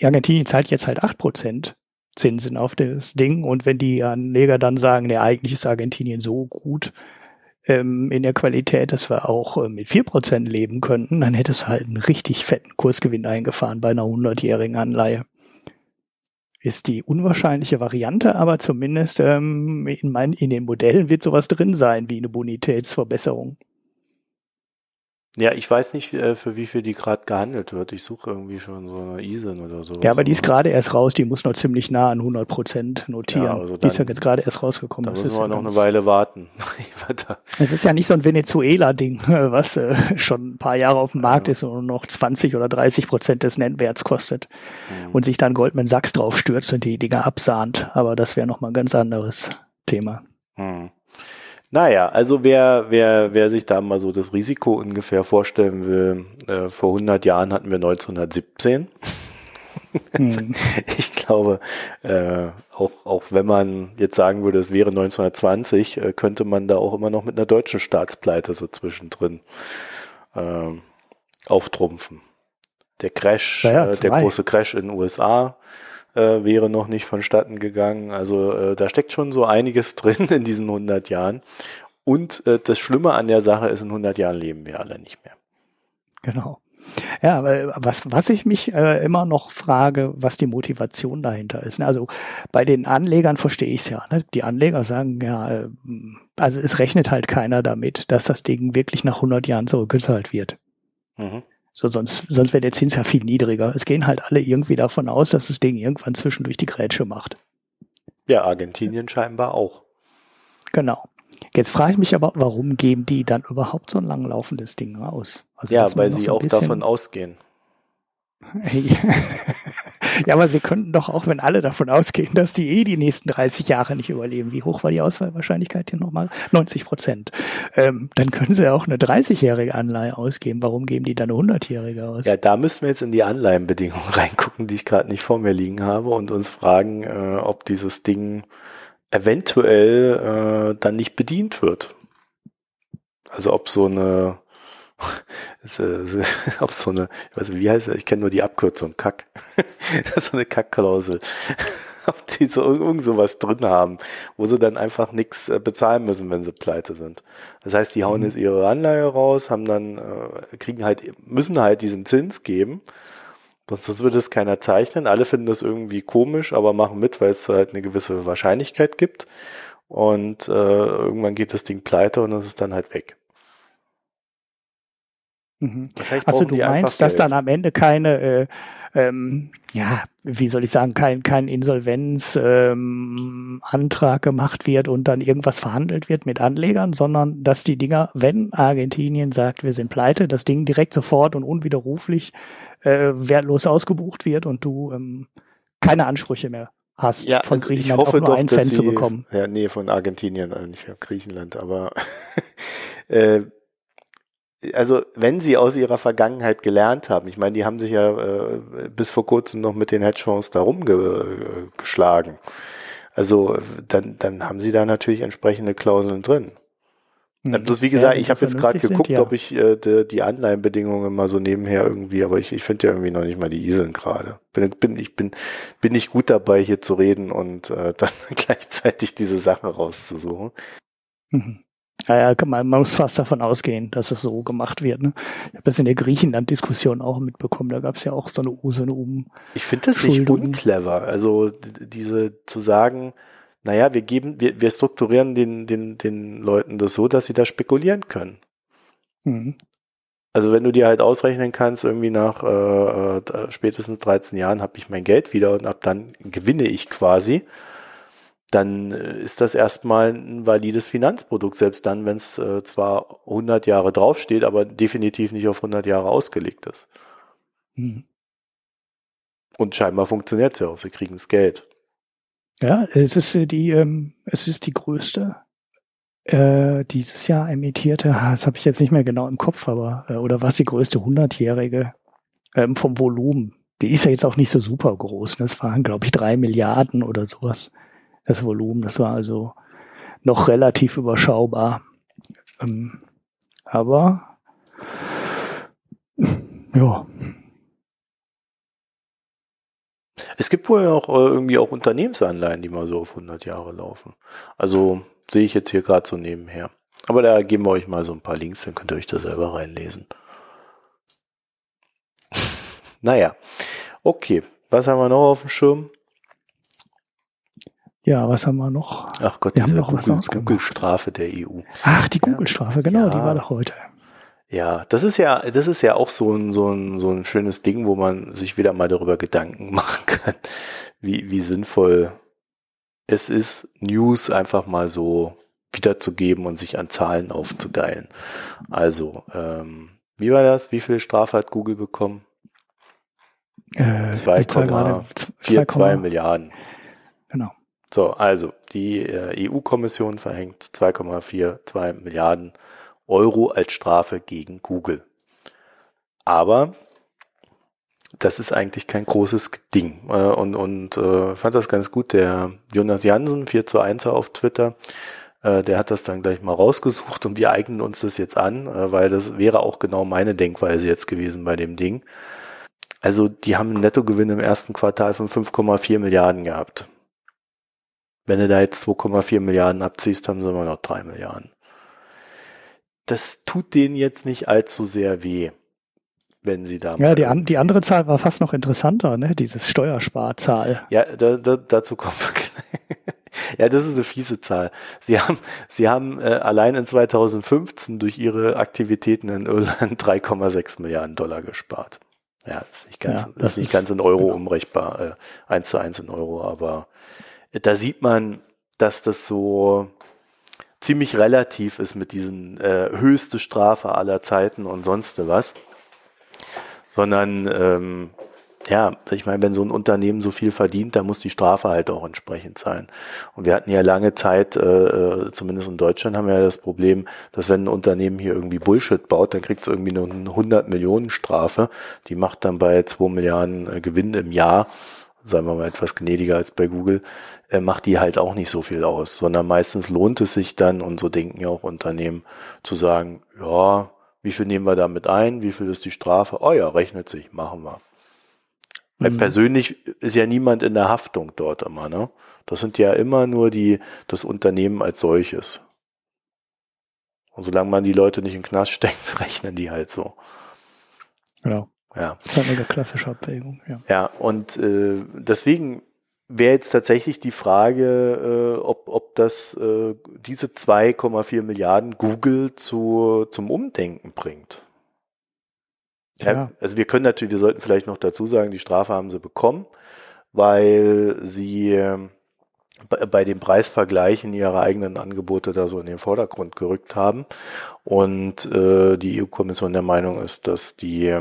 Argentinien zahlt jetzt halt acht Prozent Zinsen auf das Ding. Und wenn die Anleger dann sagen, ne, eigentlich ist Argentinien so gut ähm, in der Qualität, dass wir auch äh, mit vier Prozent leben könnten, dann hätte es halt einen richtig fetten Kursgewinn eingefahren bei einer 100-jährigen Anleihe. Ist die unwahrscheinliche Variante, aber zumindest ähm, in, mein, in den Modellen wird sowas drin sein, wie eine Bonitätsverbesserung. Ja, ich weiß nicht, äh, für wie viel die gerade gehandelt wird. Ich suche irgendwie schon so eine ISIN oder so. Ja, aber die ist gerade erst raus. Die muss noch ziemlich nah an 100 Prozent notieren. Ja, also dann, die ist ja jetzt gerade erst rausgekommen. Da müssen wir noch eine Weile warten. Es ist ja nicht so ein Venezuela-Ding, was äh, schon ein paar Jahre auf dem Markt ja. ist und noch 20 oder 30 Prozent des Nennwerts kostet. Mhm. Und sich dann Goldman Sachs drauf stürzt und die Dinger absahnt. Aber das wäre nochmal ein ganz anderes Thema. Mhm. Naja, also wer, wer, wer sich da mal so das Risiko ungefähr vorstellen will, äh, vor 100 Jahren hatten wir 1917. Hm. ich glaube, äh, auch, auch wenn man jetzt sagen würde, es wäre 1920, äh, könnte man da auch immer noch mit einer deutschen Staatspleite so zwischendrin äh, auftrumpfen. Der Crash, Ja, ja, äh, der große Crash in den USA äh, wäre noch nicht vonstatten gegangen. Also äh, da steckt schon so einiges drin in diesen 100 Jahren. Und äh, das Schlimme an der Sache ist, in 100 Jahren leben wir alle nicht mehr. Genau. Ja, aber was, was ich mich äh, immer noch frage, was die Motivation dahinter ist. ne? Also bei den Anlegern verstehe ich es ja. Ne? Die Anleger sagen ja, äh, also es rechnet halt keiner damit, dass das Ding wirklich nach 100 Jahren zurückgezahlt wird. Mhm. So, sonst, sonst wäre der Zins ja viel niedriger. Es gehen halt alle irgendwie davon aus, dass das Ding irgendwann zwischendurch die Grätsche macht. Ja, Argentinien scheinbar auch. Genau. Jetzt frage ich mich aber, warum geben die dann überhaupt so ein langlaufendes Ding aus? Also, Ja, weil sie auch davon ausgehen. ja, aber sie könnten doch auch, wenn alle davon ausgehen, dass die eh die nächsten 30 Jahre nicht überleben. Wie hoch war die Ausfallwahrscheinlichkeit hier nochmal? 90 Prozent. Ähm, dann können sie auch eine 30-jährige Anleihe ausgeben. Warum geben die dann eine 100-jährige aus? Ja, da müssten wir jetzt in die Anleihenbedingungen reingucken, die ich gerade nicht vor mir liegen habe und uns fragen, äh, ob dieses Ding eventuell äh, dann nicht bedient wird. Also ob so eine, äh, so- ob so eine, ich weiß nicht, wie heißt es, ich kenne nur die Abkürzung, Kack. das ist so eine Kackklausel. ob die so irgend sowas drin haben, wo sie dann einfach nichts äh, bezahlen müssen, wenn sie pleite sind. Das heißt, die hauen Mhm. jetzt ihre Anleihe raus, haben dann, äh, kriegen halt, müssen halt diesen Zins geben. Sonst sonst würde es keiner zeichnen. Alle finden das irgendwie komisch, aber machen mit, weil es halt eine gewisse Wahrscheinlichkeit gibt. Und äh, irgendwann geht das Ding pleite und das ist dann halt weg. Mhm. Brauchen du meinst, dass Geld. dann am Ende keine, äh, ähm, ja, wie soll ich sagen, kein, kein Insolvenzantrag ähm, Antrag gemacht wird und dann irgendwas verhandelt wird mit Anlegern, sondern dass die Dinger, wenn Argentinien sagt, wir sind pleite, das Ding direkt sofort und unwiderruflich äh, wertlos ausgebucht wird und du ähm, keine Ansprüche mehr hast, ja, von also ich Griechenland hoffe auch nur doch, einen Cent sie, zu bekommen. Ja, nee, von Argentinien, äh, nicht von Griechenland, aber äh, also wenn sie aus ihrer Vergangenheit gelernt haben, ich meine, die haben sich ja äh, bis vor kurzem noch mit den Hedgefonds da rumgeschlagen. Also dann, dann haben sie da natürlich entsprechende Klauseln drin. Mhm. Bloß wie gesagt, Ja, ich habe jetzt gerade geguckt, sind, ja. ob ich äh, die, die Anleihenbedingungen mal so nebenher irgendwie, aber ich, ich finde ja irgendwie noch nicht mal die Iseln gerade. Bin, bin, ich bin, bin nicht gut dabei, hier zu reden und äh, dann gleichzeitig diese Sache rauszusuchen. Mhm. Ja, ja, kann man, man muss fast davon ausgehen, dass es so gemacht wird. Ne? Ich habe das in der Griechenland-Diskussion auch mitbekommen. Da gab es ja auch so eine, so eine Um. Ich finde das nicht unclever. Also diese zu sagen, naja, wir geben, wir, wir strukturieren den, den, den Leuten das so, dass sie da spekulieren können. Mhm. Also wenn du dir halt ausrechnen kannst, irgendwie nach äh, äh, spätestens 13 Jahren habe ich mein Geld wieder und ab dann gewinne ich quasi, dann äh, ist das erstmal ein valides Finanzprodukt, selbst dann, wenn es äh, zwar 100 Jahre draufsteht, aber definitiv nicht auf 100 Jahre ausgelegt ist. Mhm. Und scheinbar funktioniert es ja auch, sie kriegen das Geld. Ja, es ist äh, die, ähm, es ist die größte äh, dieses Jahr emittierte, das habe ich jetzt nicht mehr genau im Kopf, aber äh, oder was die größte 100-jährige ähm, vom Volumen. Die ist ja jetzt auch nicht so super groß. Ne? Das waren, glaube ich, drei Milliarden oder sowas. Das Volumen, das war also noch relativ überschaubar. Ähm, aber ja, Es gibt wohl auch äh, irgendwie auch Unternehmensanleihen, die mal so auf 100 Jahre laufen. Also sehe ich jetzt hier gerade so nebenher. Aber da geben wir euch mal so ein paar Links, dann könnt ihr euch da selber reinlesen. naja, okay. Was haben wir noch auf dem Schirm? Ja, was haben wir noch? Ach Gott, Wir haben diese noch was Google-. Google-Strafe der EU. Ach, die Google-Strafe, genau, die Ja. war doch heute. Ja, das ist ja, das ist ja auch so ein, so ein, so ein schönes Ding, wo man sich wieder mal darüber Gedanken machen kann, wie, wie sinnvoll es ist, News einfach mal so wiederzugeben und sich an Zahlen aufzugeilen. Also, ähm, wie war das? Wie viel Strafe hat Google bekommen? Äh, die Zahl gerade, 4,2 2,2 Milliarden. So, also die äh, EU-Kommission verhängt 2,42 Milliarden Euro als Strafe gegen Google. Aber das ist eigentlich kein großes Ding. Äh, und und äh, fand das ganz gut. Der Jonas Jansen, 4 zu 1 auf Twitter, äh, der hat das dann gleich mal rausgesucht und wir eignen uns das jetzt an, äh, weil das wäre auch genau meine Denkweise jetzt gewesen bei dem Ding. Also die haben einen Nettogewinn im ersten Quartal von 5,4 Milliarden gehabt. Wenn du da jetzt 2,4 Milliarden abziehst, haben sie immer noch 3 Milliarden. Das tut denen jetzt nicht allzu sehr weh, wenn sie da. Ja, die, an, die andere Zahl war fast noch interessanter, ne? Dieses Steuersparzahl. Ja, da, da, dazu kommen wir gleich. Ja, das ist eine fiese Zahl. Sie haben, sie haben äh, allein in 2015 durch ihre Aktivitäten in Irland 3,6 Milliarden Dollar gespart. Ja, ist nicht ganz, ja, ist nicht ist, ganz in Euro genau. umrechenbar, äh, eins zu eins in Euro, aber da sieht man, dass das so ziemlich relativ ist mit diesen äh, höchste Strafe aller Zeiten und sonst was. Sondern ähm, ja, ich meine, wenn so ein Unternehmen so viel verdient, dann muss die Strafe halt auch entsprechend sein. Und wir hatten ja lange Zeit, äh, äh zumindest in Deutschland haben wir ja das Problem, dass wenn ein Unternehmen hier irgendwie Bullshit baut, dann kriegt es irgendwie eine 100 Millionen Strafe. Die macht dann bei 2 Milliarden äh, Gewinn im Jahr, sagen wir mal etwas gnädiger als bei Google, äh, macht die halt auch nicht so viel aus, sondern meistens lohnt es sich dann, und so denken ja auch Unternehmen, zu sagen, ja, wie viel nehmen wir damit ein, wie viel ist die Strafe? Oh ja, rechnet sich, machen wir. Weil mhm. persönlich ist ja niemand in der Haftung dort immer, ne? Das sind ja immer nur die, das Unternehmen als solches. Und solange man die Leute nicht in den Knast steckt, rechnen die halt so. Genau. Ja. Das ist halt eine klassische Abwägung, ja. Ja, und äh, deswegen wäre jetzt tatsächlich die Frage, äh, ob, ob das äh, diese 2,4 Milliarden Google zu, zum Umdenken bringt. Ja. Also wir können natürlich, wir sollten vielleicht noch dazu sagen, die Strafe haben sie bekommen, weil sie ähm, bei dem Preisvergleichen ihre eigenen Angebote da so in den Vordergrund gerückt haben. Und äh, die EU-Kommission der Meinung ist, dass die,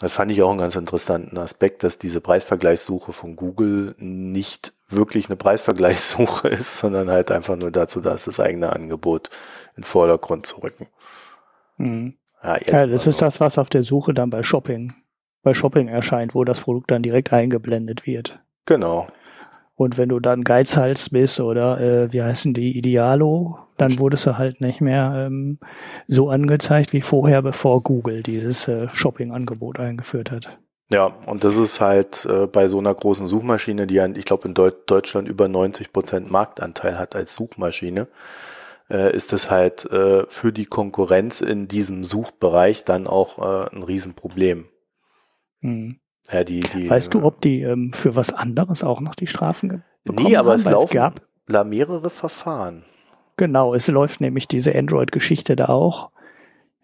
das fand ich auch einen ganz interessanten Aspekt, dass diese Preisvergleichssuche von Google nicht wirklich eine Preisvergleichssuche ist, sondern halt einfach nur dazu da ist, das eigene Angebot in den Vordergrund zu rücken. Mhm. Ja, ja das ist das, was auf der Suche dann bei Shopping, bei Shopping erscheint, wo das Produkt dann direkt eingeblendet wird. Genau. Und wenn du dann Geizhals bist oder äh, wie heißen die Idealo, dann wurdest du halt nicht mehr ähm, so angezeigt wie vorher, bevor Google dieses äh, Shopping-Angebot eingeführt hat. Ja, und das ist halt äh, bei so einer großen Suchmaschine, die, ich glaube in Deut Deutschland über 90 Prozent Marktanteil hat als Suchmaschine, äh, ist es halt äh, für die Konkurrenz in diesem Suchbereich dann auch äh, ein Riesenproblem. Hm. Ja, die, die, weißt du, ob die ähm, für was anderes auch noch die Strafen bekommen Nee, aber haben? es laufen es gab da mehrere Verfahren. Genau, es läuft nämlich diese Android-Geschichte da auch,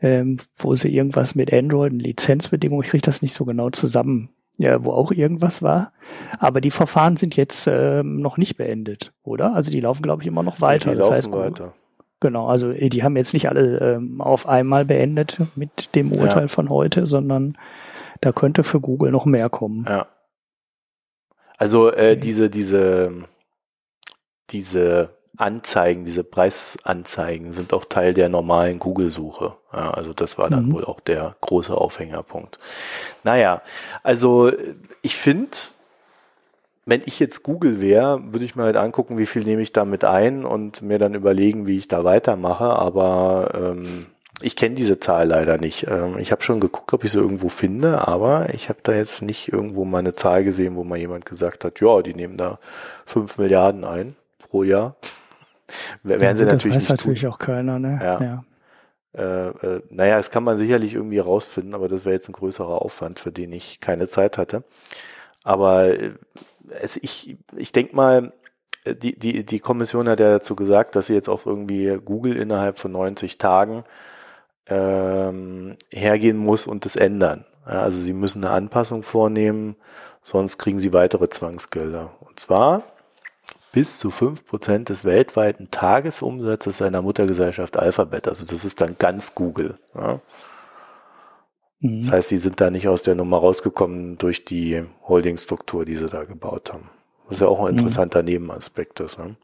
ähm, wo sie irgendwas mit Android, Lizenzbedingungen, ich kriege das nicht so genau zusammen, ja, wo auch irgendwas war. Aber die Verfahren sind jetzt ähm, noch nicht beendet, oder? Also die laufen, glaube ich, immer noch weiter. Ja, die das laufen heißt, weiter. Genau, also äh, die haben jetzt nicht alle ähm, auf einmal beendet mit dem Urteil ja. von heute, sondern da könnte für Google noch mehr kommen. Ja. Also äh, diese, diese, diese Anzeigen, diese Preisanzeigen sind auch Teil der normalen Google-Suche. Ja, also das war dann mhm. wohl auch der große Aufhängerpunkt. Naja, also ich finde, wenn ich jetzt Google wäre, würde ich mir halt angucken, wie viel nehme ich damit ein und mir dann überlegen, wie ich da weitermache. Aber ähm, ich kenne diese Zahl leider nicht. Ähm, ich habe schon geguckt, ob ich sie irgendwo finde, aber ich habe da jetzt nicht irgendwo mal eine Zahl gesehen, wo mal jemand gesagt hat, ja, die nehmen da fünf Milliarden ein pro Jahr. Werden ja, sie natürlich das weiß nicht natürlich tun. auch keiner, ne? Ja. ja. Äh, äh, naja, das kann man sicherlich irgendwie rausfinden, aber das wäre jetzt ein größerer Aufwand, für den ich keine Zeit hatte. Aber äh, also ich, ich denke mal, die, die, die Kommission hat ja dazu gesagt, dass sie jetzt auch irgendwie Google innerhalb von 90 Tagen ähm, hergehen muss und das ändern. Ja, also sie müssen eine Anpassung vornehmen, sonst kriegen sie weitere Zwangsgelder. Und zwar bis zu fünf Prozent des weltweiten Tagesumsatzes seiner Muttergesellschaft Alphabet. Also das ist dann ganz Google. Ja. Mhm. Das heißt, sie sind da nicht aus der Nummer rausgekommen durch die Holdingstruktur, die sie da gebaut haben. Was ja auch ein mhm. interessanter mhm. Nebenaspekt ist. Ne?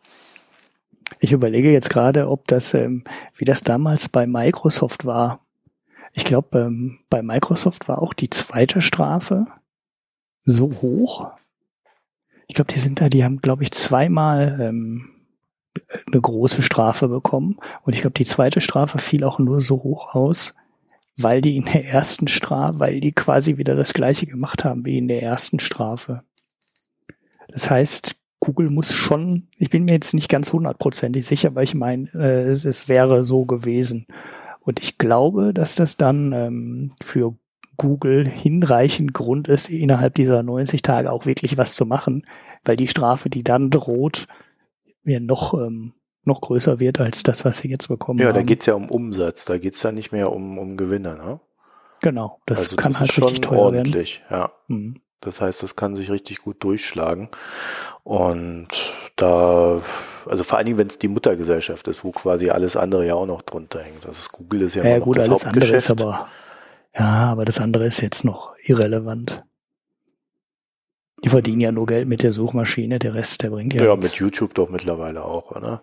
Ich überlege jetzt gerade, ob das, ähm, wie das damals bei Microsoft war. Ich glaube, ähm, bei Microsoft war auch die zweite Strafe so hoch. Ich glaube, die sind da, die haben, glaube ich, zweimal ähm, eine große Strafe bekommen. Und ich glaube, die zweite Strafe fiel auch nur so hoch aus, weil die in der ersten Strafe, weil die quasi wieder das gleiche gemacht haben wie in der ersten Strafe. Das heißt, Google muss schon, ich bin mir jetzt nicht ganz hundertprozentig sicher, aber ich meine, äh, es, es wäre so gewesen. Und ich glaube, dass das dann ähm, für Google hinreichend Grund ist, innerhalb dieser 90 Tage auch wirklich was zu machen, weil die Strafe, die dann droht, ja noch, ähm, noch größer wird als das, was sie jetzt bekommen ja, haben. da geht's ja um Umsatz, da geht's ja nicht mehr um, um Gewinne, ne? Genau, das also kann das halt ist schon richtig teuer ordentlich, ja. werden. Mhm. Das heißt, das kann sich richtig gut durchschlagen. Und da, also vor allen Dingen, wenn es die Muttergesellschaft ist, wo quasi alles andere ja auch noch drunter hängt. Das ist Google ist ja, Ja, immer ja noch gut, das alles andere ist Hauptgeschäft. aber, ja, aber das andere ist jetzt noch irrelevant. Die verdienen ja nur Geld mit der Suchmaschine, der Rest, der bringt ja, ja, nichts. mit YouTube doch mittlerweile auch, oder?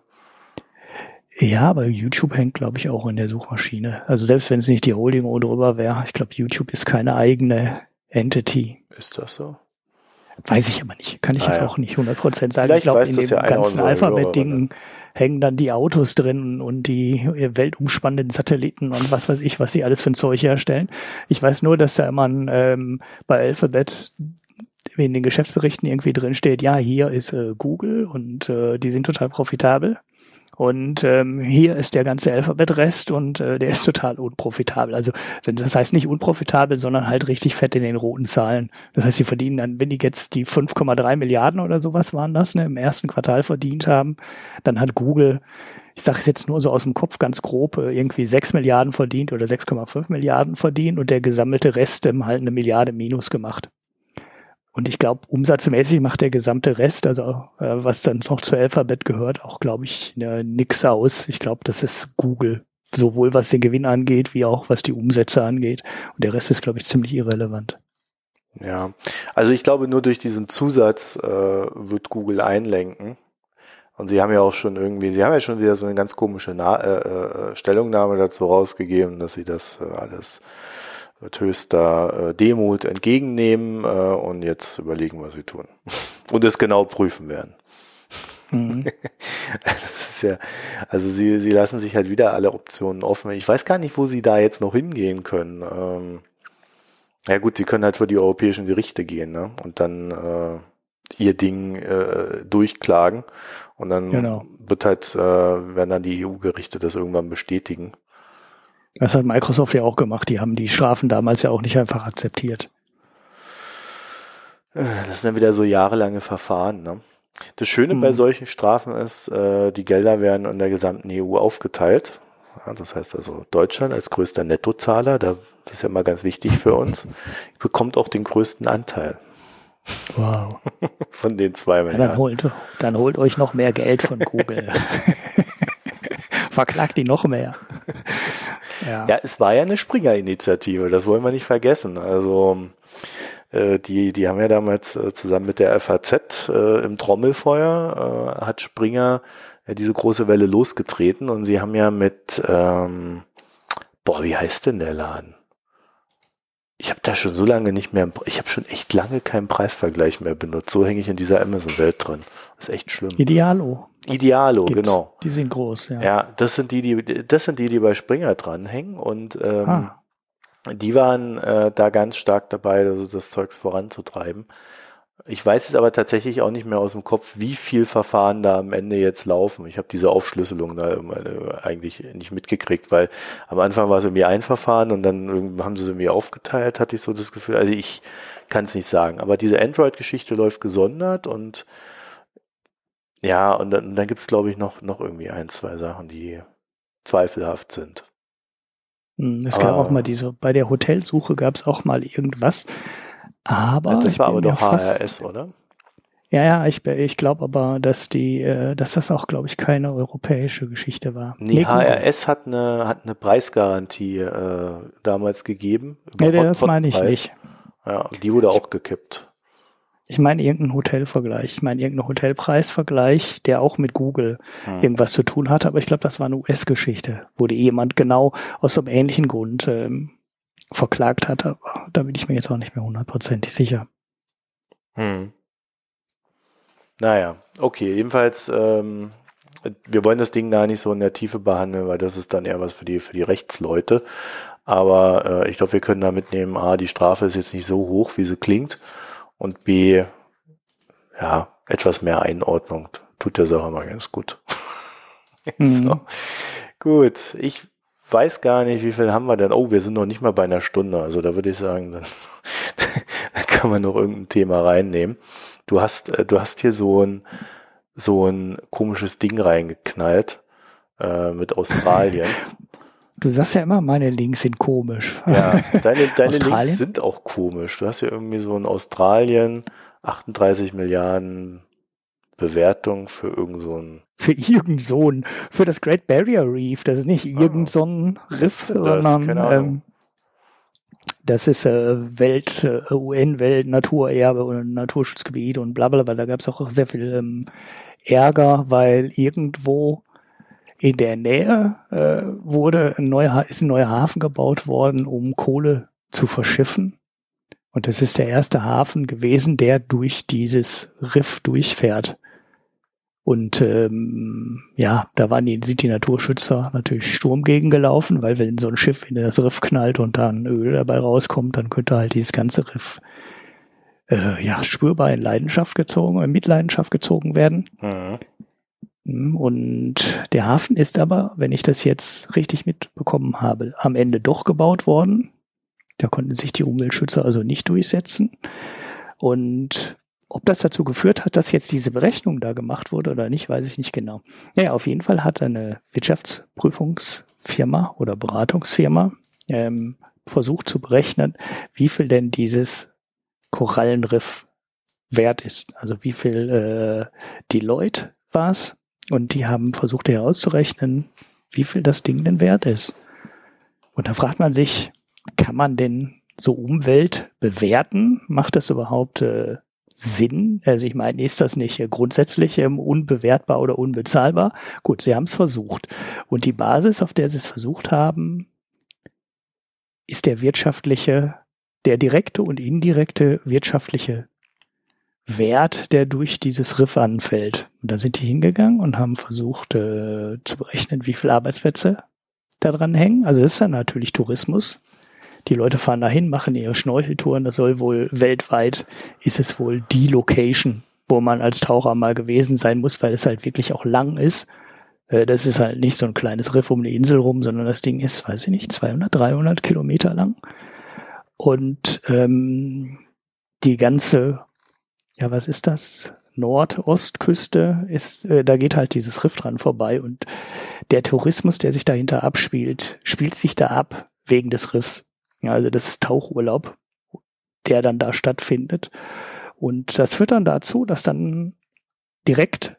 Ja, aber YouTube hängt, glaube ich, auch in der Suchmaschine. Also selbst wenn es nicht die Holding drüber wäre, ich glaube, YouTube ist keine eigene Entity. Ist das so? Weiß ich aber nicht. Kann ich Ah, jetzt ja. auch nicht 100% sagen. Vielleicht ich glaube, in dem ja ganzen Alphabet-Ding hängen dann die Autos drin und die weltumspannenden Satelliten und was weiß ich, was sie alles für ein Zeug herstellen. Ich weiß nur, dass da immer ein, ähm, bei Alphabet in den Geschäftsberichten irgendwie drin steht, ja, hier ist äh, Google und äh, die sind total profitabel. Und ähm, hier ist der ganze Alphabet-Rest und äh, der ist total unprofitabel. Also das heißt nicht unprofitabel, sondern halt richtig fett in den roten Zahlen. Das heißt, sie verdienen dann, wenn die jetzt die 5,3 Milliarden oder sowas waren das, ne, im ersten Quartal verdient haben, dann hat Google, ich sage es jetzt nur so aus dem Kopf ganz grob, äh, irgendwie 6 Milliarden verdient oder 6,5 Milliarden verdient und der gesammelte Rest ähm, halt eine Milliarde Minus gemacht. Und ich glaube, umsatzmäßig macht der gesamte Rest, also äh, was dann noch zu Alphabet gehört, auch, glaube ich, ne, nix aus. Ich glaube, das ist Google, sowohl was den Gewinn angeht, wie auch was die Umsätze angeht. Und der Rest ist, glaube ich, ziemlich irrelevant. Ja, also ich glaube, nur durch diesen Zusatz äh, wird Google einlenken. Und sie haben ja auch schon irgendwie, sie haben ja schon wieder so eine ganz komische Na äh, äh, Stellungnahme dazu rausgegeben, dass sie das äh, alles mit höchster äh, Demut entgegennehmen äh, und jetzt überlegen, was sie tun. Und es genau prüfen werden. Mhm. Das ist ja, also sie, sie lassen sich halt wieder alle Optionen offen. Ich weiß gar nicht, wo sie da jetzt noch hingehen können. Ähm, ja gut, sie können halt vor die europäischen Gerichte gehen, ne? Und dann äh, ihr Ding äh, durchklagen. Und dann Genau. wird halt, äh, werden dann die EU-Gerichte das irgendwann bestätigen. Das hat Microsoft ja auch gemacht. Die haben die Strafen damals ja auch nicht einfach akzeptiert. Äh, Das sind dann wieder so jahrelange Verfahren. Ne? Das Schöne bei Mhm. solchen Strafen ist, äh, die Gelder werden in der gesamten EU aufgeteilt. Das heißt also, Deutschland als größter Nettozahler, da, das ist ja immer ganz wichtig für uns, bekommt auch den größten Anteil Wow. von den zwei Ja, dann Milliarden. holt, dann holt euch noch mehr Geld von Google. Verklagt die noch mehr. Ja. Ja, es war ja eine Springer-Initiative, das wollen wir nicht vergessen. Also äh, die, die haben ja damals äh, zusammen mit der FAZ äh, im Trommelfeuer äh, hat Springer ja diese große Welle losgetreten und sie haben ja mit ähm, boah, wie heißt denn der Laden? Ich habe da schon so lange nicht mehr, ich habe schon echt lange keinen Preisvergleich mehr benutzt. So hänge ich in dieser Amazon-Welt drin. Das ist echt schlimm. Idealo. Idealo, gibt's. genau. Die sind groß, ja. Ja, das sind die, die, das sind die, die bei Springer dranhängen und ähm, Ah. die waren äh, da ganz stark dabei, also das Zeugs voranzutreiben. Ich weiß jetzt aber tatsächlich auch nicht mehr aus dem Kopf, wie viel Verfahren da am Ende jetzt laufen. Ich habe diese Aufschlüsselung da äh, eigentlich nicht mitgekriegt, weil am Anfang war es irgendwie ein Verfahren und dann haben sie es irgendwie aufgeteilt, hatte ich so das Gefühl. Also ich kann es nicht sagen. Aber diese Android-Geschichte läuft gesondert und ja, und dann, dann gibt es, glaube ich, noch, noch irgendwie ein, zwei Sachen, die zweifelhaft sind. Hm, Es gab auch mal diese, bei der Hotelsuche gab es auch mal irgendwas. Aber das war aber doch fast- HRS, oder? Ja, ja, ich, ich glaube aber, dass die, äh, dass das auch, glaube ich, keine europäische Geschichte war. Nee, Google. HRS hat eine, hat eine Preisgarantie äh, damals gegeben. über Nee, das meine ich nicht. Ja, die wurde auch gekippt. Ich meine irgendeinen Hotelvergleich. Ich meine irgendeinen Hotelpreisvergleich, der auch mit Google Hm. irgendwas zu tun hatte. Aber ich glaube, das war eine US-Geschichte, wo die jemand genau aus so einem ähnlichen Grund ähm, verklagt hatte. Aber da bin ich mir jetzt auch nicht mehr hundertprozentig sicher. Hm. Naja, okay, jedenfalls ähm, wir wollen das Ding gar nicht so in der Tiefe behandeln, weil das ist dann eher was für die, für die Rechtsleute. Aber äh, ich glaube, wir können da mitnehmen, A, die Strafe ist jetzt nicht so hoch, wie sie klingt. Und B, ja, etwas mehr Einordnung tut der Sache mal ganz gut. Mhm. so. Gut, ich weiß gar nicht, wie viel haben wir denn. Oh, wir sind noch nicht mal bei einer Stunde. Also da würde ich sagen, dann, dann kann man noch irgendein Thema reinnehmen. Du hast, äh, du hast hier so ein, so ein komisches Ding reingeknallt äh, mit Australien. Du sagst ja immer, meine Links sind komisch. Ja, deine, deine Links sind auch komisch. Du hast ja irgendwie so in Australien 38 Milliarden Bewertung für irgend so ein. Für irgend so ein, für das Great Barrier Reef. Das ist nicht ah, irgend so ein Riss, sondern ähm, das ist äh, Welt, äh, UN-Welt, Naturerbe und Naturschutzgebiet und bla bla bla. Da gab es auch sehr viel ähm, Ärger, weil irgendwo in der Nähe äh, wurde ein neuer, ist ein neuer Hafen gebaut worden, um Kohle zu verschiffen. Und das ist der erste Hafen gewesen, der durch dieses Riff durchfährt. Und ähm, ja, da waren die, sind die Naturschützer natürlich Sturm gegen gelaufen, weil wenn so ein Schiff in das Riff knallt und dann Öl dabei rauskommt, dann könnte halt dieses ganze Riff äh, ja spürbar in Leidenschaft gezogen, in Mitleidenschaft gezogen werden. Mhm. Hm, und der Hafen ist aber, wenn ich das jetzt richtig mitbekommen habe, am Ende doch gebaut worden. Da konnten sich die Umweltschützer also nicht durchsetzen. Und ob das dazu geführt hat, dass jetzt diese Berechnung da gemacht wurde oder nicht, weiß ich nicht genau. Naja, auf jeden Fall hat eine Wirtschaftsprüfungsfirma oder Beratungsfirma ähm, versucht zu berechnen, wie viel denn dieses Korallenriff wert ist. Also wie viel äh, Deloitte war es, und die haben versucht herauszurechnen, wie viel das Ding denn wert ist. Und da fragt man sich, kann man denn so Umwelt bewerten? Macht das überhaupt äh, Sinn? Also ich meine, ist das nicht äh, grundsätzlich ähm, unbewertbar oder unbezahlbar? Gut, sie haben es versucht. Und die Basis, auf der sie es versucht haben, ist der wirtschaftliche, der direkte und indirekte wirtschaftliche Wert, der durch dieses Riff anfällt. Und da sind die hingegangen und haben versucht äh, zu berechnen, wie viele Arbeitsplätze da dran hängen. Also das ist dann natürlich Tourismus. Die Leute fahren dahin, machen ihre Schnorcheltouren. Das soll wohl weltweit, ist es wohl die Location, wo man als Taucher mal gewesen sein muss, weil es halt wirklich auch lang ist. Äh, das ist halt nicht so ein kleines Riff um eine Insel rum, sondern das Ding ist, weiß ich nicht, 200, 300 Kilometer lang. Und ähm, die ganze ja, was ist das? Nordostküste ist, äh, da geht halt dieses Riff dran vorbei und der Tourismus, der sich dahinter abspielt, spielt sich da ab wegen des Riffs. Ja, also das ist Tauchurlaub, der dann da stattfindet. Und das führt dann dazu, dass dann direkt,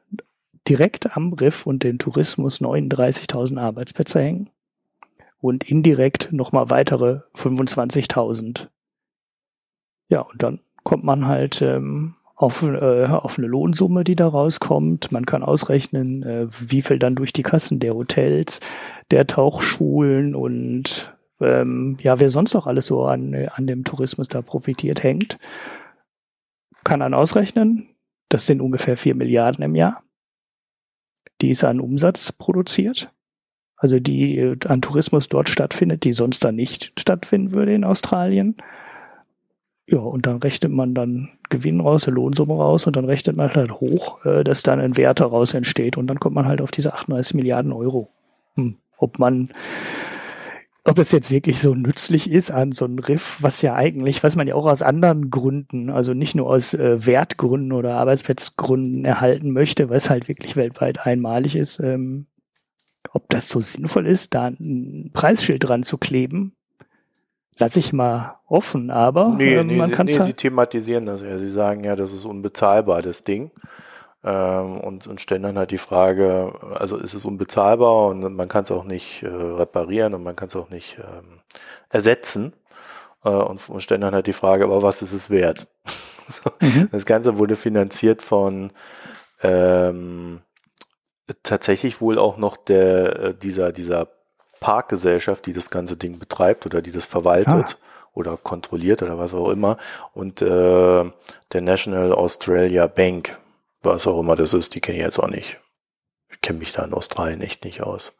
direkt am Riff und den Tourismus 39.000 Arbeitsplätze hängen und indirekt nochmal weitere 25.000. Ja, und dann kommt man halt ähm, auf, äh, auf eine Lohnsumme, die da rauskommt. Man kann ausrechnen, äh, wie viel dann durch die Kassen der Hotels, der Tauchschulen und ähm, ja, wer sonst noch alles so an, an dem Tourismus da profitiert, hängt. Kann dann ausrechnen, das sind ungefähr vier Milliarden im Jahr, die es an Umsatz produziert. Also die äh, an Tourismus dort stattfindet, die sonst da nicht stattfinden würde in Australien. Ja, und dann rechnet man dann Gewinn raus, eine Lohnsumme raus und dann rechnet man halt hoch, äh, dass dann ein Wert daraus entsteht und dann kommt man halt auf diese 38 Milliarden Euro. Hm. Ob man, ob es jetzt wirklich so nützlich ist an so einem Riff, was ja eigentlich, was man ja auch aus anderen Gründen, also nicht nur aus äh, Wertgründen oder Arbeitsplatzgründen erhalten möchte, weil es halt wirklich weltweit einmalig ist, ähm, ob das so sinnvoll ist, da ein Preisschild dran zu kleben, lasse ich mal offen, aber nee, äh, man nee, kann nee, sie thematisieren das ja. Sie sagen ja, das ist unbezahlbar, das Ding. Ähm, und, und stellen dann halt die Frage, also ist es unbezahlbar und man kann es auch nicht äh, reparieren und man kann es auch nicht ähm, ersetzen. Äh, und, und stellen dann halt die Frage, aber was ist es wert? so, mhm. Das Ganze wurde finanziert von ähm, tatsächlich wohl auch noch der äh, dieser dieser Parkgesellschaft, die das ganze Ding betreibt oder die das verwaltet ah. oder kontrolliert oder was auch immer. Und äh, der National Australia Bank, was auch immer das ist, die kenne ich jetzt auch nicht. Ich kenne mich da in Australien echt nicht aus.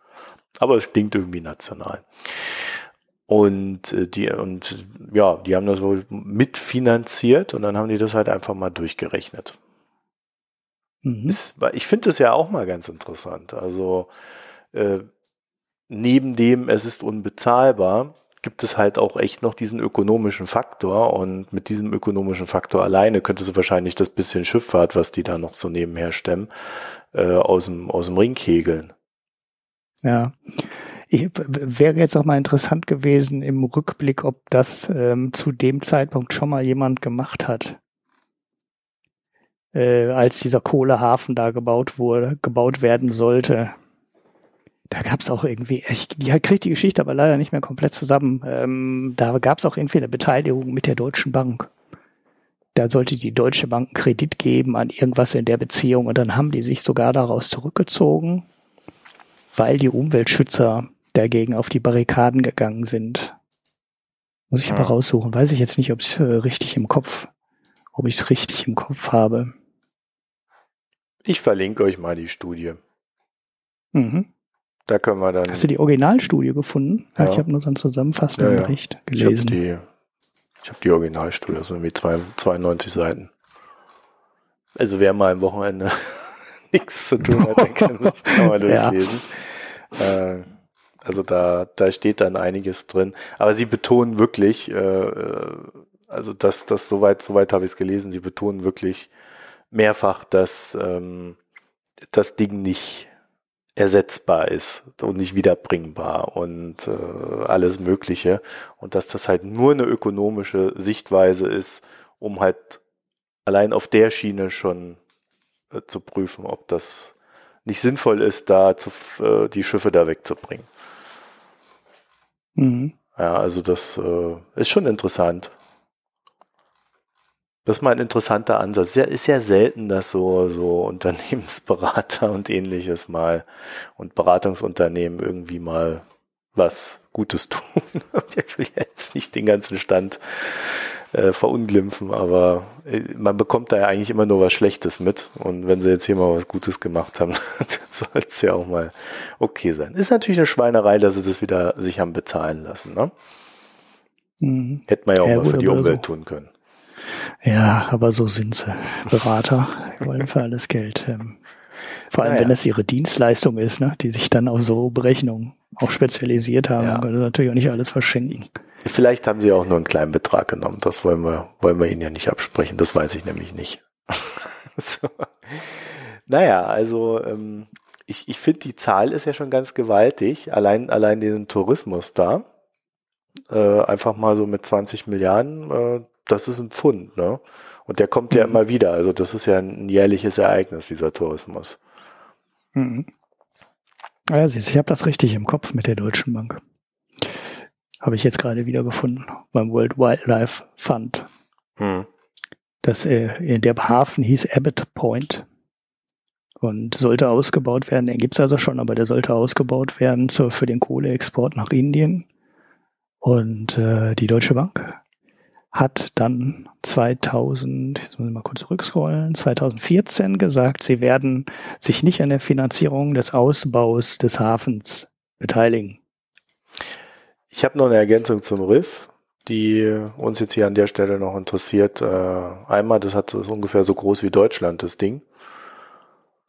Aber es klingt irgendwie national. Und äh, die und ja, die haben das wohl mitfinanziert und dann haben die das halt einfach mal durchgerechnet. Mhm. Ist, ich finde das ja auch mal ganz interessant. Also äh, neben dem, es ist unbezahlbar, gibt es halt auch echt noch diesen ökonomischen Faktor und mit diesem ökonomischen Faktor alleine könntest du wahrscheinlich das bisschen Schifffahrt, was die da noch so nebenher stemmen, äh, aus dem aus dem Ring kegeln. Ja. Ich, wäre jetzt auch mal interessant gewesen im Rückblick, ob das ähm, zu dem Zeitpunkt schon mal jemand gemacht hat. Äh, als dieser Kohlehafen da gebaut wurde, gebaut werden sollte. Da gab es auch irgendwie, ich die kriege die Geschichte aber leider nicht mehr komplett zusammen. Ähm, da gab es auch irgendwie eine Beteiligung mit der Deutschen Bank. Da sollte die Deutsche Bank einen Kredit geben an irgendwas in der Beziehung und dann haben die sich sogar daraus zurückgezogen, weil die Umweltschützer dagegen auf die Barrikaden gegangen sind. Muss ich aber raussuchen. Weiß ich jetzt nicht, ob es äh, richtig im Kopf, ob ich es richtig im Kopf habe. Ich verlinke euch mal die Studie. Mhm. Da können wir dann. Hast du die Originalstudie gefunden? Ja. Ich habe nur so einen zusammenfassenden ja, ja. Bericht gelesen. Ich habe die, ich hab die Originalstudie, also irgendwie 92 Seiten. Also wer mal am Wochenende nichts zu tun hat, der kann sich da mal durchlesen. Äh, also da, da steht dann einiges drin. Aber sie betonen wirklich, äh, äh also das, das soweit, soweit habe ich es gelesen, sie betonen wirklich mehrfach, dass ähm, das Ding nicht ersetzbar ist und nicht wiederbringbar und äh, alles Mögliche. Und dass das halt nur eine ökonomische Sichtweise ist, um halt allein auf der Schiene schon äh, zu prüfen, ob das nicht sinnvoll ist, da zu, äh, die Schiffe da wegzubringen. Mhm. Ja, also das äh, ist schon interessant. Das ist mal ein interessanter Ansatz. Ja, ist ja selten, dass so, so Unternehmensberater und ähnliches mal und Beratungsunternehmen irgendwie mal was Gutes tun. ich will jetzt nicht den ganzen Stand äh, verunglimpfen, aber äh, man bekommt da ja eigentlich immer nur was Schlechtes mit. Und wenn sie jetzt hier mal was Gutes gemacht haben, dann soll es ja auch mal okay sein. Ist natürlich eine Schweinerei, dass sie das wieder sich haben bezahlen lassen. Ne? Mhm. Hätte man ja auch ja, mal für die Umwelt so. tun können. Ja, aber so sind sie. Berater wollen für alles Geld. Ähm, vor allem, naja. wenn es ihre Dienstleistung ist, ne, die sich dann auf so Berechnungen auch spezialisiert haben, ja. können natürlich auch nicht alles verschenken. Vielleicht haben sie auch nur einen kleinen Betrag genommen. Das wollen wir, wollen wir ihnen ja nicht absprechen. Das weiß ich nämlich nicht. so. Naja, also ähm, ich, ich finde, die Zahl ist ja schon ganz gewaltig. Allein, allein diesen Tourismus da. Äh, einfach mal so mit 20 Milliarden, äh, das ist ein Pfund, ne? Und der kommt mhm. ja immer wieder. Also das ist ja ein jährliches Ereignis, dieser Tourismus. Mhm. Ja, siehst, ich habe das richtig im Kopf mit der Deutschen Bank. Habe ich jetzt gerade wieder gefunden beim World Wildlife Fund. Mhm. Das, äh, der Hafen hieß Abbott Point und sollte ausgebaut werden. Den gibt's also schon, aber der sollte ausgebaut werden zur, für den Kohleexport nach Indien. Und äh, die Deutsche Bank hat dann 2000, jetzt muss ich mal kurz zurückscrollen, 2014 gesagt, sie werden sich nicht an der Finanzierung des Ausbaus des Hafens beteiligen. Ich habe noch eine Ergänzung zum Riff, die uns jetzt hier an der Stelle noch interessiert. Äh, einmal, das hat ist ungefähr so groß wie Deutschland, das Ding.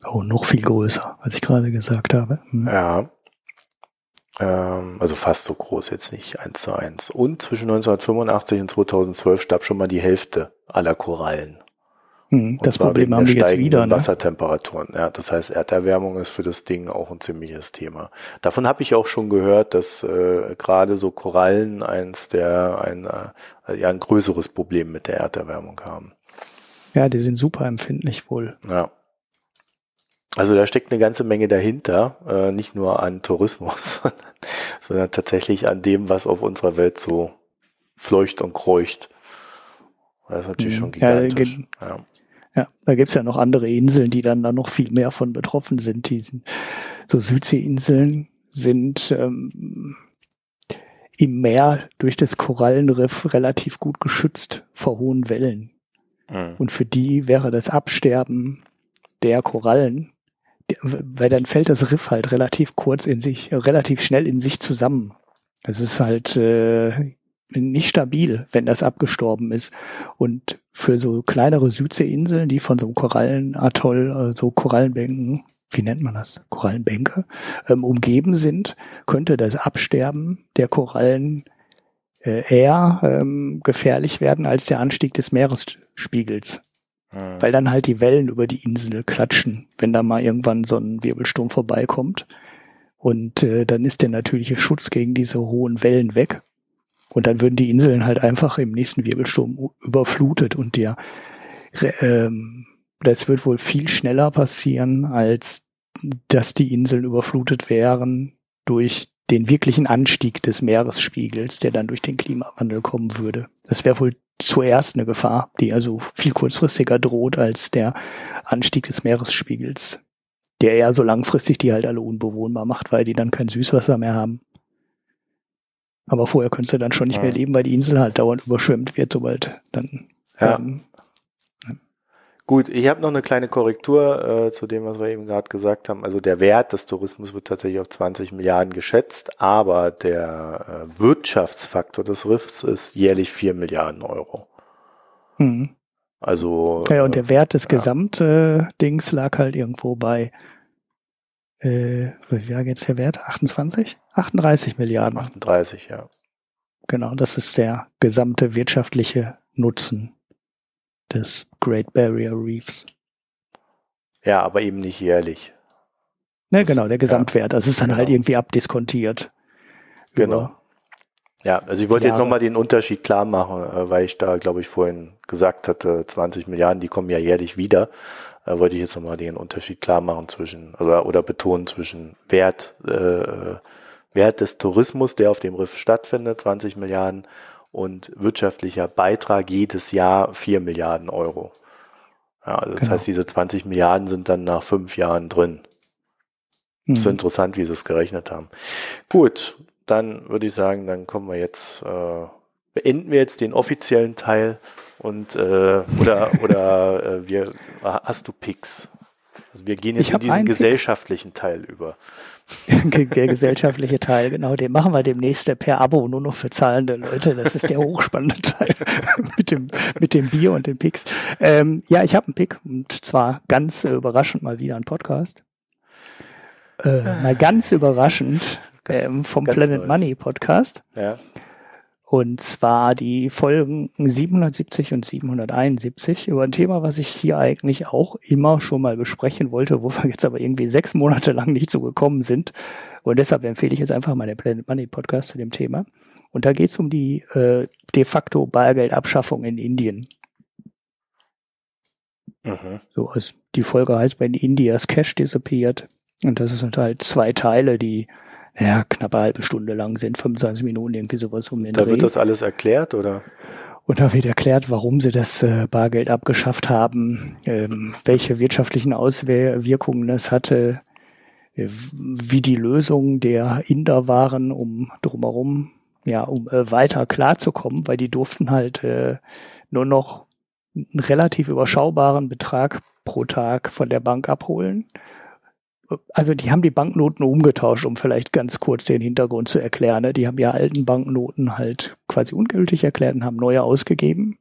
Oh, noch viel größer, als ich gerade gesagt habe. Hm. Ja. Ähm, also fast so groß jetzt nicht, eins zu eins. Und zwischen 1985 und 2012 starb schon mal die Hälfte aller Korallen. Hm, das Problem haben wir jetzt wieder. Ne? Wassertemperaturen. Ja, das heißt, Erderwärmung ist für das Ding auch ein ziemliches Thema. Davon habe ich auch schon gehört, dass äh, gerade so Korallen eins der ein, äh, ja, ein größeres Problem mit der Erderwärmung haben. Ja, die sind super empfindlich wohl. Ja. Also da steckt eine ganze Menge dahinter, äh, nicht nur an Tourismus, sondern, sondern tatsächlich an dem, was auf unserer Welt so fleucht und kreucht. Das ist natürlich mhm. schon gigantisch. Ja, ja. ja da gibt's ja noch andere Inseln, die dann da noch viel mehr von betroffen sind. Die sind, so Südseeinseln sind ähm, im Meer durch das Korallenriff relativ gut geschützt vor hohen Wellen. Mhm. Und für die wäre das Absterben der Korallen weil dann fällt das Riff halt relativ kurz in sich, relativ schnell in sich zusammen. Es ist halt äh, nicht stabil, wenn das abgestorben ist. Und für so kleinere Südseeinseln, die von so einem Korallenatoll, so Korallenbänken, wie nennt man das? Korallenbänke, ähm, umgeben sind, könnte das Absterben der Korallen äh, eher ähm, gefährlich werden als der Anstieg des Meeresspiegels. Weil dann halt die Wellen über die Insel klatschen, wenn da mal irgendwann so ein Wirbelsturm vorbeikommt. Und äh, dann ist der natürliche Schutz gegen diese hohen Wellen weg. Und dann würden die Inseln halt einfach im nächsten Wirbelsturm überflutet und der, ähm, das wird wohl viel schneller passieren, als dass die Inseln überflutet wären durch den wirklichen Anstieg des Meeresspiegels, der dann durch den Klimawandel kommen würde. Das wäre wohl zuerst eine Gefahr, die also viel kurzfristiger droht als der Anstieg des Meeresspiegels, der eher so langfristig die halt alle unbewohnbar macht, weil die dann kein Süßwasser mehr haben. Aber vorher könntest du dann schon nicht ja. mehr leben, weil die Insel halt dauernd überschwemmt wird, sobald dann ja. ähm, Gut, ich habe noch eine kleine Korrektur äh, zu dem, was wir eben gerade gesagt haben. Also der Wert des Tourismus wird tatsächlich auf 20 Milliarden geschätzt, aber der äh, Wirtschaftsfaktor des Riffs ist jährlich 4 Milliarden Euro. Mhm. Also. Ja, und der äh, Wert des ja. Gesamtdings lag halt irgendwo bei, äh, wie war jetzt der Wert? 28? 38 Milliarden. 38, ja. Genau, das ist der gesamte wirtschaftliche Nutzen des Great Barrier Reefs. Ja, aber eben nicht jährlich. Ne, genau, der Gesamtwert. Das ist dann halt genau. halt irgendwie abdiskontiert. Genau. Ja, also ich wollte Jahre. jetzt nochmal den Unterschied klar machen, äh, weil ich da, glaube ich, vorhin gesagt hatte, 20 Milliarden, die kommen ja jährlich wieder. Da wollte ich jetzt nochmal den Unterschied klar machen zwischen, oder, oder betonen zwischen Wert, äh, Wert des Tourismus, der auf dem Riff stattfindet, 20 Milliarden, und wirtschaftlicher Beitrag jedes Jahr 4 Milliarden Euro. Ja, also das genau. heißt, diese 20 Milliarden sind dann nach fünf Jahren drin. Mhm. ist interessant, wie sie es gerechnet haben. Gut, dann würde ich sagen, dann kommen wir jetzt, äh, beenden wir jetzt den offiziellen Teil und äh, oder oder äh, wir hast du Picks? Also wir gehen jetzt in diesen gesellschaftlichen Pick. Teil über. der gesellschaftliche Teil, genau, den machen wir demnächst per Abo nur noch für zahlende Leute. Das ist der hochspannende Teil mit dem, mit dem Bier und den Picks. Ähm, ja, ich habe einen Pick und zwar ganz äh, überraschend mal wieder ein Podcast. Äh, mal ganz überraschend ähm, vom Planet Neues. Money Podcast. Ja. Und zwar die Folgen 770 und 771 über ein Thema, was ich hier eigentlich auch immer schon mal besprechen wollte, wo wir jetzt aber irgendwie sechs Monate lang nicht so gekommen sind. Und deshalb empfehle ich jetzt einfach mal den Planet Money Podcast zu dem Thema. Und da geht es um die äh, de facto Bargeldabschaffung in Indien. Mhm. So, also die Folge heißt, wenn Indias Cash disappeared. Und das sind halt zwei Teile, die ja, knappe halbe Stunde lang sind, 25 Minuten, irgendwie sowas um den Da Dreh. wird das alles erklärt, oder? Und da wird erklärt, warum sie das äh, Bargeld abgeschafft haben, ähm, welche wirtschaftlichen Auswirkungen es hatte, äh, wie die Lösungen der Inder waren, um drumherum, ja, um äh, weiter klarzukommen, weil die durften halt nur noch einen relativ überschaubaren Betrag pro Tag von der Bank abholen also die haben die Banknoten umgetauscht, um vielleicht ganz kurz den Hintergrund zu erklären. Ne? Die haben ja alten Banknoten halt quasi ungültig erklärt und haben neue ausgegeben.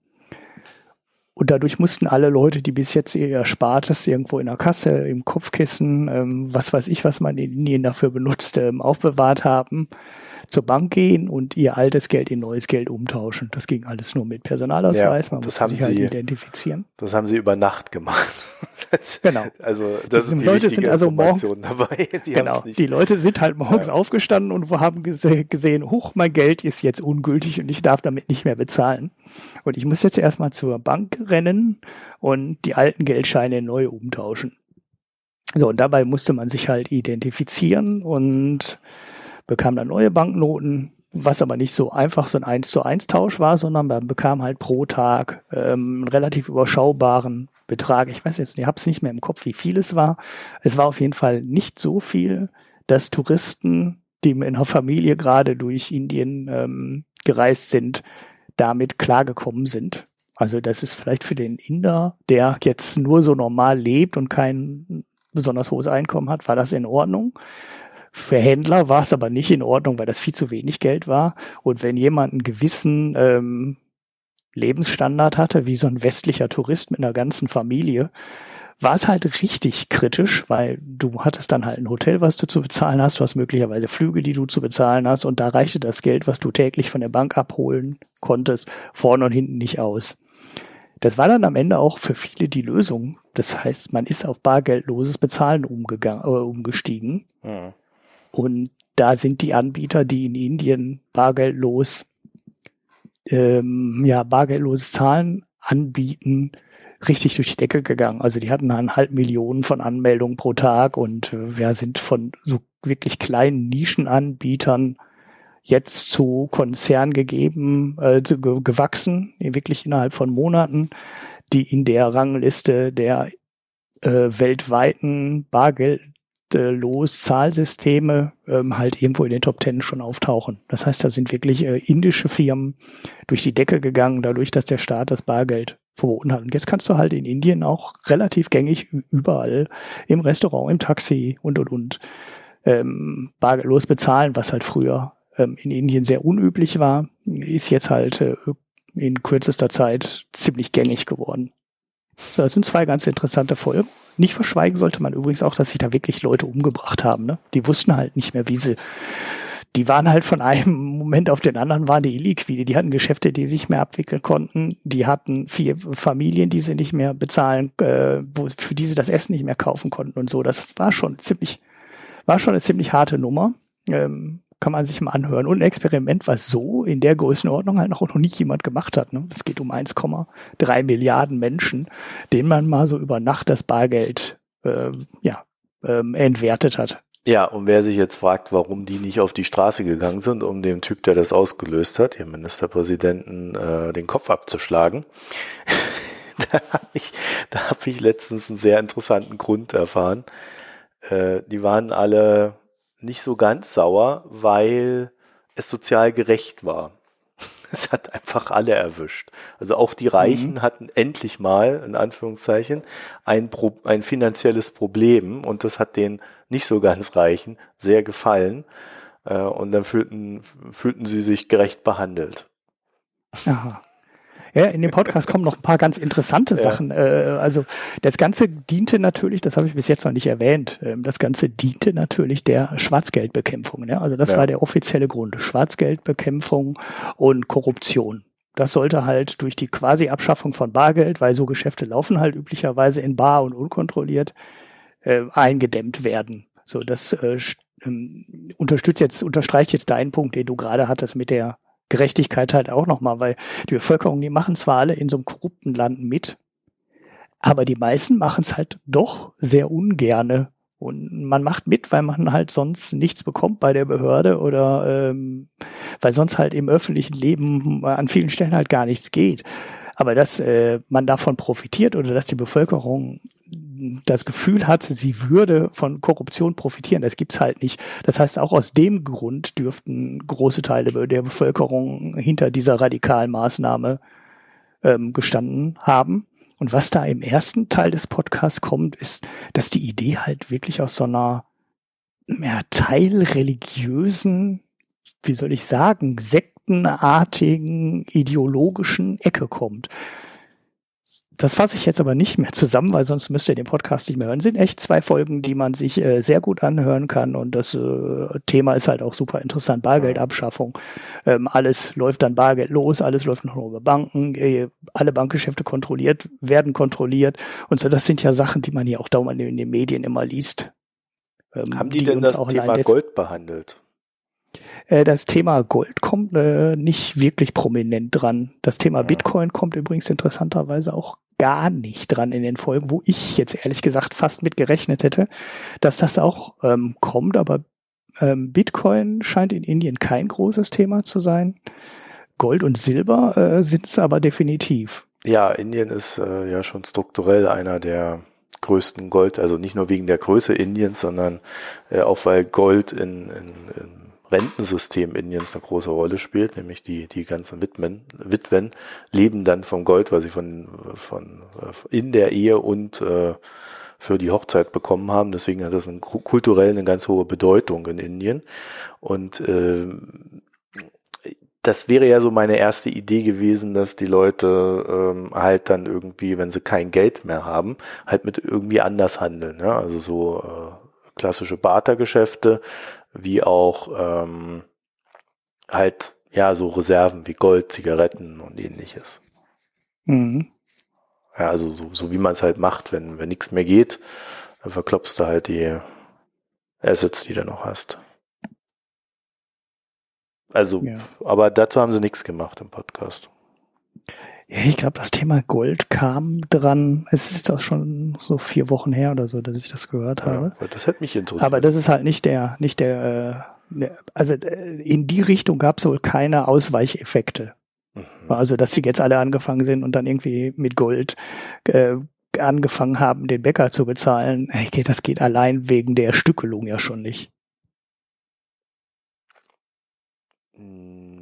Und dadurch mussten alle Leute, die bis jetzt ihr Erspartes irgendwo in der Kasse, im Kopfkissen, ähm, was weiß ich, was man in Indien dafür benutzt, ähm, aufbewahrt haben, zur Bank gehen und ihr altes Geld in neues Geld umtauschen. Das ging alles nur mit Personalausweis, ja, man musste sich halt identifizieren. Das haben sie über Nacht gemacht. genau. Also das die ist die Leute sind also Information dabei. Die, genau. die Leute sind halt morgens ja. aufgestanden und haben gese gesehen, huch, mein Geld ist jetzt ungültig und ich darf damit nicht mehr bezahlen. Und ich muss jetzt erstmal zur Bank rennen und die alten Geldscheine neu umtauschen. So, und dabei musste man sich halt identifizieren und bekam dann neue Banknoten, was aber nicht so einfach so ein 1 zu 1 Tausch war, sondern man bekam halt pro Tag ähm, einen relativ überschaubaren Betrag. Ich weiß jetzt, ich habe es nicht mehr im Kopf, wie viel es war. Es war auf jeden Fall nicht so viel, dass Touristen, die in einer Familie gerade durch Indien ähm, gereist sind, damit klargekommen sind. Also das ist vielleicht für den Inder, der jetzt nur so normal lebt und kein besonders hohes Einkommen hat, war das in Ordnung. Für Händler war es aber nicht in Ordnung, weil das viel zu wenig Geld war. Und wenn jemand einen gewissen ähm, Lebensstandard hatte, wie so ein westlicher Tourist mit einer ganzen Familie, war es halt richtig kritisch, weil du hattest dann halt ein Hotel, was du zu bezahlen hast, du hast möglicherweise Flüge, die du zu bezahlen hast und da reichte das Geld, was du täglich von der Bank abholen konntest, vorne und hinten nicht aus. Das war dann am Ende auch für viele die Lösung. Das heißt, man ist auf bargeldloses Bezahlen umgegangen, äh, umgestiegen. Mhm. Und da sind die Anbieter, die in Indien bargeldlos, ähm, ja, bargeldlose Zahlen anbieten, richtig durch die Decke gegangen. Also die hatten eine halbe Million von Anmeldungen pro Tag und äh, wir sind von so wirklich kleinen Nischenanbietern jetzt zu Konzernen gegeben, äh, gewachsen, wirklich innerhalb von Monaten, die in der Rangliste der äh, weltweiten Bargeld los Zahlsysteme ähm, halt irgendwo in den Top Ten schon auftauchen. Das heißt, da sind wirklich äh, indische Firmen durch die Decke gegangen, dadurch, dass der Staat das Bargeld verboten hat. Und jetzt kannst du halt in Indien auch relativ gängig überall im Restaurant, im Taxi und und und ähm, bargeldlos bezahlen, was halt früher ähm, in Indien sehr unüblich war, ist jetzt halt äh, in kürzester Zeit ziemlich gängig geworden. So, das sind zwei ganz interessante Folgen. Nicht verschweigen sollte man übrigens auch, dass sich da wirklich Leute umgebracht haben. Ne? Die wussten halt nicht mehr, wie sie. Die waren halt von einem Moment auf den anderen waren die illiquide. Die hatten Geschäfte, die sich mehr abwickeln konnten. Die hatten vier Familien, die sie nicht mehr bezahlen, äh, wo, für die sie das Essen nicht mehr kaufen konnten und so. Das war schon ziemlich, war schon eine ziemlich harte Nummer. Ähm, kann man sich mal anhören. Und ein Experiment, was so in der Größenordnung halt noch, noch nicht jemand gemacht hat. Ne? Es geht um 1,3 Milliarden Menschen, denen man mal so über Nacht das Bargeld äh, ja, ähm, entwertet hat. Ja, und wer sich jetzt fragt, warum die nicht auf die Straße gegangen sind, um dem Typ, der das ausgelöst hat, dem Ministerpräsidenten, äh, den Kopf abzuschlagen, da habe ich, hab ich letztens einen sehr interessanten Grund erfahren. Äh, die waren alle nicht so ganz sauer, weil es sozial gerecht war. Es hat einfach alle erwischt. Also auch die Reichen mhm. hatten endlich mal, in Anführungszeichen, ein, Pro ein finanzielles Problem und das hat den nicht so ganz Reichen sehr gefallen. Äh, und dann fühlten, fühlten sie sich gerecht behandelt. Aha. Ja, in dem Podcast kommen noch ein paar ganz interessante ja. Sachen. Äh, also das Ganze diente natürlich, das habe ich bis jetzt noch nicht erwähnt, ähm, das Ganze diente natürlich der Schwarzgeldbekämpfung. Ne? Also das ja. war der offizielle Grund. Schwarzgeldbekämpfung und Korruption. Das sollte halt durch die quasi Abschaffung von Bargeld, weil so Geschäfte laufen halt üblicherweise in bar und unkontrolliert, äh, eingedämmt werden. So, das äh, ähm, unterstützt jetzt, unterstreicht jetzt deinen Punkt, den du gerade hattest mit der Gerechtigkeit halt auch nochmal, weil die Bevölkerung, die machen zwar alle in so einem korrupten Land mit, aber die meisten machen es halt doch sehr ungerne. Und man macht mit, weil man halt sonst nichts bekommt bei der Behörde oder ähm, weil sonst halt im öffentlichen Leben an vielen Stellen halt gar nichts geht. Aber dass äh, man davon profitiert oder dass die Bevölkerung das Gefühl hat, sie würde von Korruption profitieren. Das gibt's halt nicht. Das heißt, auch aus dem Grund dürften große Teile der Bevölkerung hinter dieser radikalen Maßnahme ähm, gestanden haben. Und was da im ersten Teil des Podcasts kommt, ist, dass die Idee halt wirklich aus so einer ja, teilreligiösen, wie soll ich sagen, sektenartigen, ideologischen Ecke kommt. Das fasse ich jetzt aber nicht mehr zusammen, weil sonst müsst ihr den Podcast nicht mehr hören. Es sind echt zwei Folgen, die man sich äh, sehr gut anhören kann und das äh, Thema ist halt auch super interessant. Bargeldabschaffung. Ähm, alles läuft dann Bargeld los, alles läuft noch über Banken, äh, alle Bankgeschäfte kontrolliert, werden kontrolliert und so. Das sind ja Sachen, die man hier auch dauernd in den Medien immer liest. Ähm, Haben die, die denn das Thema Gold behandelt? Äh, das Thema Gold kommt äh, nicht wirklich prominent dran. Das Thema Bitcoin kommt übrigens interessanterweise auch gar nicht dran in den Folgen, wo ich jetzt ehrlich gesagt fast mit gerechnet hätte, dass das auch ähm, kommt. Aber ähm, Bitcoin scheint in Indien kein großes Thema zu sein. Gold und Silber äh, sind es aber definitiv. Ja, Indien ist äh, ja schon strukturell einer der größten Gold, also nicht nur wegen der Größe Indiens, sondern äh, auch weil Gold in, in, in Rentensystem Indiens eine große Rolle spielt, nämlich die, die ganzen Witwen, Witwen leben dann vom Gold, weil sie von, von, in der Ehe und äh, für die Hochzeit bekommen haben. Deswegen hat das eine, kulturell eine ganz hohe Bedeutung in Indien. Und äh, das wäre ja so meine erste Idee gewesen, dass die Leute ähm, halt dann irgendwie, wenn sie kein Geld mehr haben, halt mit irgendwie anders handeln. Ja? Also so äh, klassische Bartergeschäfte, wie auch ähm, halt ja so Reserven wie Gold, Zigaretten und ähnliches. Mhm. Ja, also so, so wie man es halt macht, wenn, wenn nichts mehr geht, dann verklopfst du halt die Assets, die du noch hast. Also, ja. aber dazu haben sie nichts gemacht im Podcast. Ja, ich glaube, das Thema Gold kam dran. Es ist auch schon so vier Wochen her oder so, dass ich das gehört ja, habe. Das hätte mich interessiert. Aber das ist halt nicht der, nicht der, äh, also äh, in die Richtung gab es wohl keine Ausweicheffekte. Mhm. Also, dass sie jetzt alle angefangen sind und dann irgendwie mit Gold äh, angefangen haben, den Bäcker zu bezahlen. Hey, das geht allein wegen der Stückelung ja schon nicht.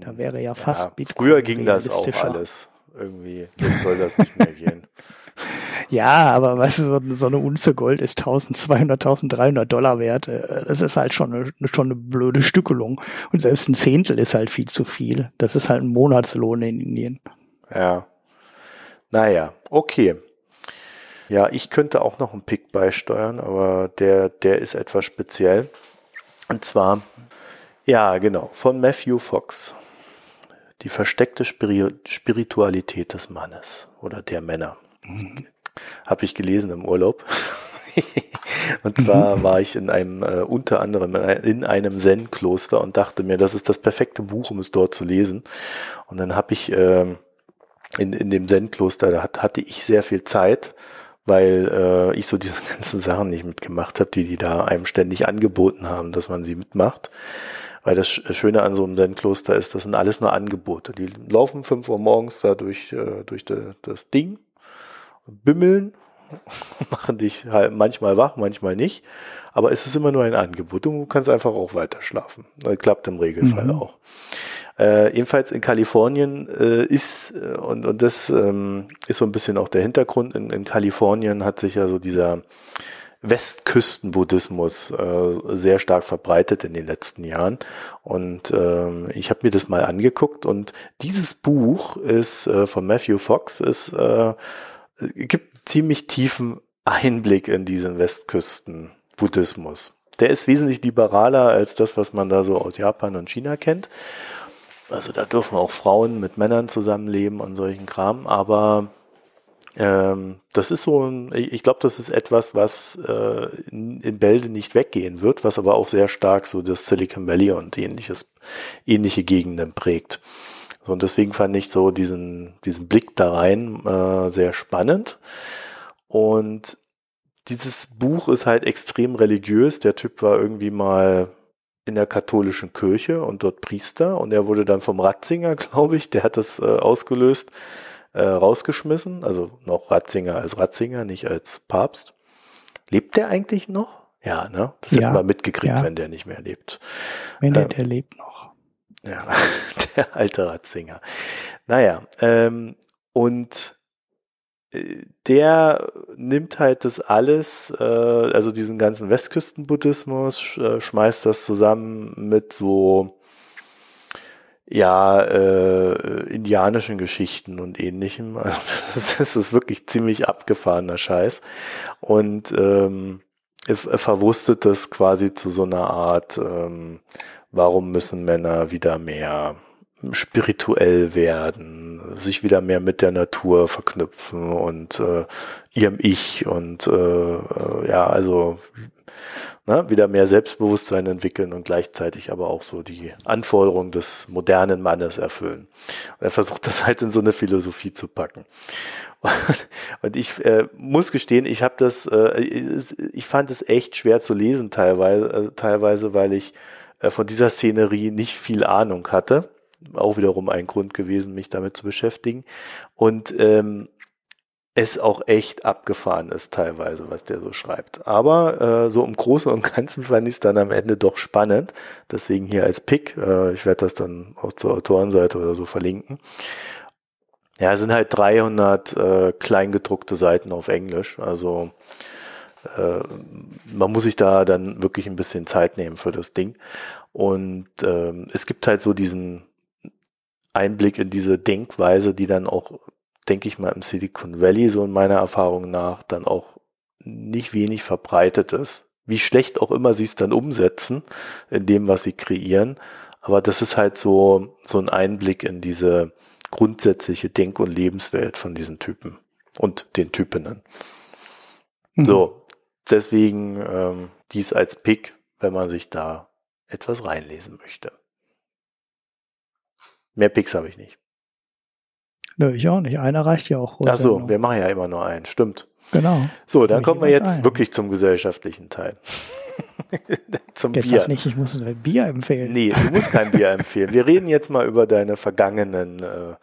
Da wäre ja fast ja, Bitcoin Früher ging das auch alles. Irgendwie, jetzt soll das nicht mehr gehen. ja, aber du, so, so eine Unze Gold ist 1200, 1300 Dollar wert. Äh, das ist halt schon eine, schon eine blöde Stückelung. Und selbst ein Zehntel ist halt viel zu viel. Das ist halt ein Monatslohn in Indien. Ja. Naja, okay. Ja, ich könnte auch noch einen Pick beisteuern, aber der, der ist etwas speziell. Und zwar, ja, genau, von Matthew Fox die versteckte Spiritualität des Mannes oder der Männer. Mhm. Habe ich gelesen im Urlaub. und zwar mhm. war ich in einem, äh, unter anderem in einem Zen-Kloster und dachte mir, das ist das perfekte Buch, um es dort zu lesen. Und dann habe ich äh, in, in dem Zen-Kloster, da hat, hatte ich sehr viel Zeit, weil äh, ich so diese ganzen Sachen nicht mitgemacht habe, die die da einem ständig angeboten haben, dass man sie mitmacht. Weil das Schöne an so einem Zen-Kloster ist, das sind alles nur Angebote. Die laufen fünf Uhr morgens da durch, äh, durch de, das Ding, bimmeln, machen dich halt manchmal wach, manchmal nicht. Aber es ist immer nur ein Angebot. Du kannst einfach auch weiter schlafen. Das klappt im Regelfall mhm. auch. Äh, ebenfalls in Kalifornien äh, ist, äh, und, und das ähm, ist so ein bisschen auch der Hintergrund, in, in Kalifornien hat sich ja so dieser Westküstenbuddhismus äh, sehr stark verbreitet in den letzten Jahren. Und ähm, ich habe mir das mal angeguckt und dieses Buch ist äh, von Matthew Fox, ist äh, gibt ziemlich tiefen Einblick in diesen Westküstenbuddhismus. Der ist wesentlich liberaler als das, was man da so aus Japan und China kennt. Also da dürfen auch Frauen mit Männern zusammenleben und solchen Kram, aber ähm, das ist so ein, ich glaube, das ist etwas, was äh, in, in Bälde nicht weggehen wird, was aber auch sehr stark so das Silicon Valley und ähnliches, ähnliche Gegenden prägt. So, und deswegen fand ich so diesen, diesen Blick da rein äh, sehr spannend. Und dieses Buch ist halt extrem religiös. Der Typ war irgendwie mal in der katholischen Kirche und dort Priester und er wurde dann vom Ratzinger, glaube ich, der hat das äh, ausgelöst, äh, rausgeschmissen, also noch Ratzinger als Ratzinger, nicht als Papst. Lebt der eigentlich noch? Ja, ne? Das ja, hätten wir mitgekriegt, ja. wenn der nicht mehr lebt. Wenn der, ähm, der lebt noch. Ja, der alte Ratzinger. Naja, ähm, und äh, der nimmt halt das alles, äh, also diesen ganzen Westküstenbuddhismus, sch, äh, schmeißt das zusammen mit so ja, äh, indianischen Geschichten und ähnlichem. Also das ist, das ist wirklich ziemlich abgefahrener Scheiß. Und ähm, er, er verwurstet das quasi zu so einer Art, ähm, warum müssen Männer wieder mehr spirituell werden, sich wieder mehr mit der Natur verknüpfen und äh, ihrem Ich und äh, äh ja, also ne, wieder mehr Selbstbewusstsein entwickeln und gleichzeitig aber auch so die Anforderungen des modernen Mannes erfüllen. Und er versucht das halt in so eine Philosophie zu packen. Und ich äh, muss gestehen, ich habe das, äh, ich fand es echt schwer zu lesen teilweise, äh, teilweise, weil ich äh, von dieser Szenerie nicht viel Ahnung hatte. Auch wiederum ein Grund gewesen, mich damit zu beschäftigen. Und ähm, es auch echt abgefahren ist teilweise, was der so schreibt. Aber äh, so im Großen und Ganzen fand ich es dann am Ende doch spannend. Deswegen hier als Pick. Äh, ich werde das dann auch zur Autorenseite oder so verlinken. Ja, es sind halt 300 äh, kleingedruckte Seiten auf Englisch. Also äh, man muss sich da dann wirklich ein bisschen Zeit nehmen für das Ding. Und ähm, es gibt halt so diesen Einblick in diese Denkweise, die dann auch, denke ich mal, im Silicon Valley so in meiner Erfahrung nach dann auch nicht wenig verbreitet ist. Wie schlecht auch immer sie es dann umsetzen in dem, was sie kreieren. Aber das ist halt so, so ein Einblick in diese grundsätzliche Denk- und Lebenswelt von diesen Typen und den Typinnen. Mhm. So, deswegen ähm, dies als Pick, wenn man sich da etwas reinlesen möchte. Mehr Picks habe ich nicht. Nö, ich auch nicht. Einer reicht ja auch. Ach so, wir machen ja immer nur einen, stimmt. Genau. So, dann kommen wir jetzt ein. wirklich zum gesellschaftlichen Teil. zum jetzt Bier. Sag nicht, ich muss ein Bier empfehlen. Nee, du musst kein Bier empfehlen. Wir reden jetzt mal über deine vergangenen äh,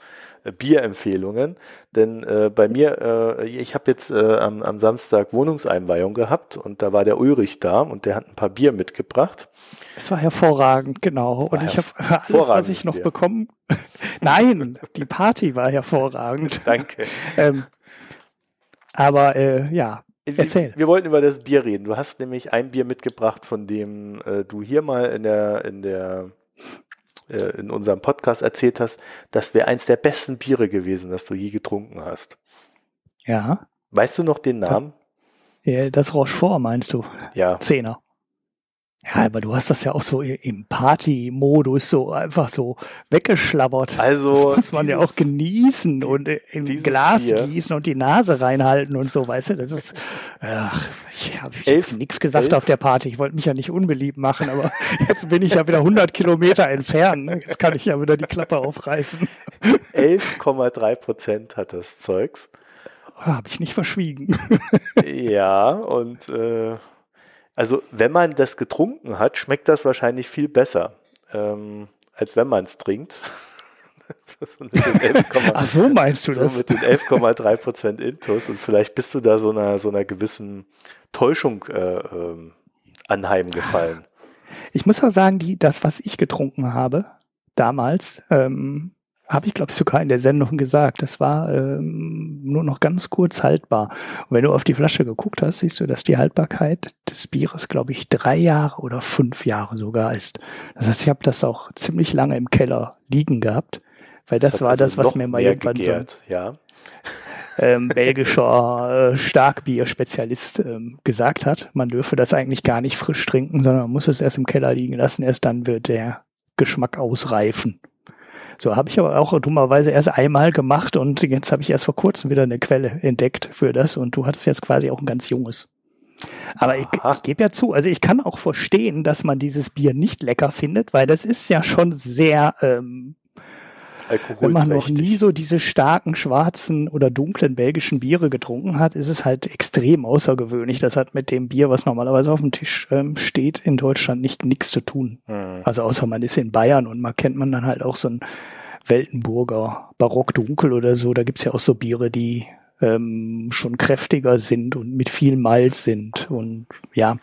Bierempfehlungen. Denn äh, bei mir, äh, ich habe jetzt äh, am, am Samstag Wohnungseinweihung gehabt und da war der Ulrich da und der hat ein paar Bier mitgebracht. Es war hervorragend, genau. Und ich habe alles, was ich noch Bier. bekommen. Nein, die Party war hervorragend. Danke. ähm, aber äh, ja, Erzähl. Wir, wir, wollten über das Bier reden. Du hast nämlich ein Bier mitgebracht, von dem äh, du hier mal in der in der äh, in unserem Podcast erzählt hast, das wäre eins der besten Biere gewesen, das du je getrunken hast. Ja. Weißt du noch den Namen? Ja, das Rochefort meinst du? Ja. Zehner. Ja, aber du hast das ja auch so im Party-Modus so einfach so weggeschlabbert. Also das muss man dieses, ja auch genießen die, und im Glas Bier. gießen und die Nase reinhalten und so, weißt du, das ist, ach, ich habe hab nichts gesagt elf. auf der Party. Ich wollte mich ja nicht unbeliebt machen, aber jetzt bin ich ja wieder 100 Kilometer entfernt. Ne? Jetzt kann ich ja wieder die Klappe aufreißen. 11,3 Prozent hat das Zeugs. Habe ich nicht verschwiegen. ja, und äh, also wenn man das getrunken hat, schmeckt das wahrscheinlich viel besser, ähm, als wenn man es trinkt. so Ach so meinst du so das? Mit den 11,3 Prozent Intus und vielleicht bist du da so einer, so einer gewissen Täuschung äh, äh, anheimgefallen. Ich muss mal sagen, die, das, was ich getrunken habe damals, ähm, habe ich, glaube ich, sogar in der Sendung gesagt. Das war ähm, nur noch ganz kurz haltbar. Und wenn du auf die Flasche geguckt hast, siehst du, dass die Haltbarkeit des Bieres, glaube ich, drei Jahre oder fünf Jahre sogar ist. Das heißt, ich habe das auch ziemlich lange im Keller liegen gehabt, weil das, das war also das, was mir mal irgendwann gegärt, so ja. ähm, belgischer äh, Starkbier-Spezialist ähm, gesagt hat. Man dürfe das eigentlich gar nicht frisch trinken, sondern man muss es erst im Keller liegen lassen. Erst dann wird der Geschmack ausreifen. So habe ich aber auch dummerweise erst einmal gemacht und jetzt habe ich erst vor kurzem wieder eine Quelle entdeckt für das und du hattest jetzt quasi auch ein ganz junges. Aber ich, ich gebe ja zu, also ich kann auch verstehen, dass man dieses Bier nicht lecker findet, weil das ist ja schon sehr ähm, wenn man noch nie so diese starken schwarzen oder dunklen belgischen Biere getrunken hat, ist es halt extrem außergewöhnlich. Das hat mit dem Bier, was normalerweise auf dem Tisch ähm, steht, in Deutschland nicht nichts zu tun. Mhm. Also außer man ist in Bayern und man kennt man dann halt auch so ein Weltenburger Barockdunkel oder so. Da gibt's ja auch so Biere, die ähm, schon kräftiger sind und mit viel Malz sind. Und ja,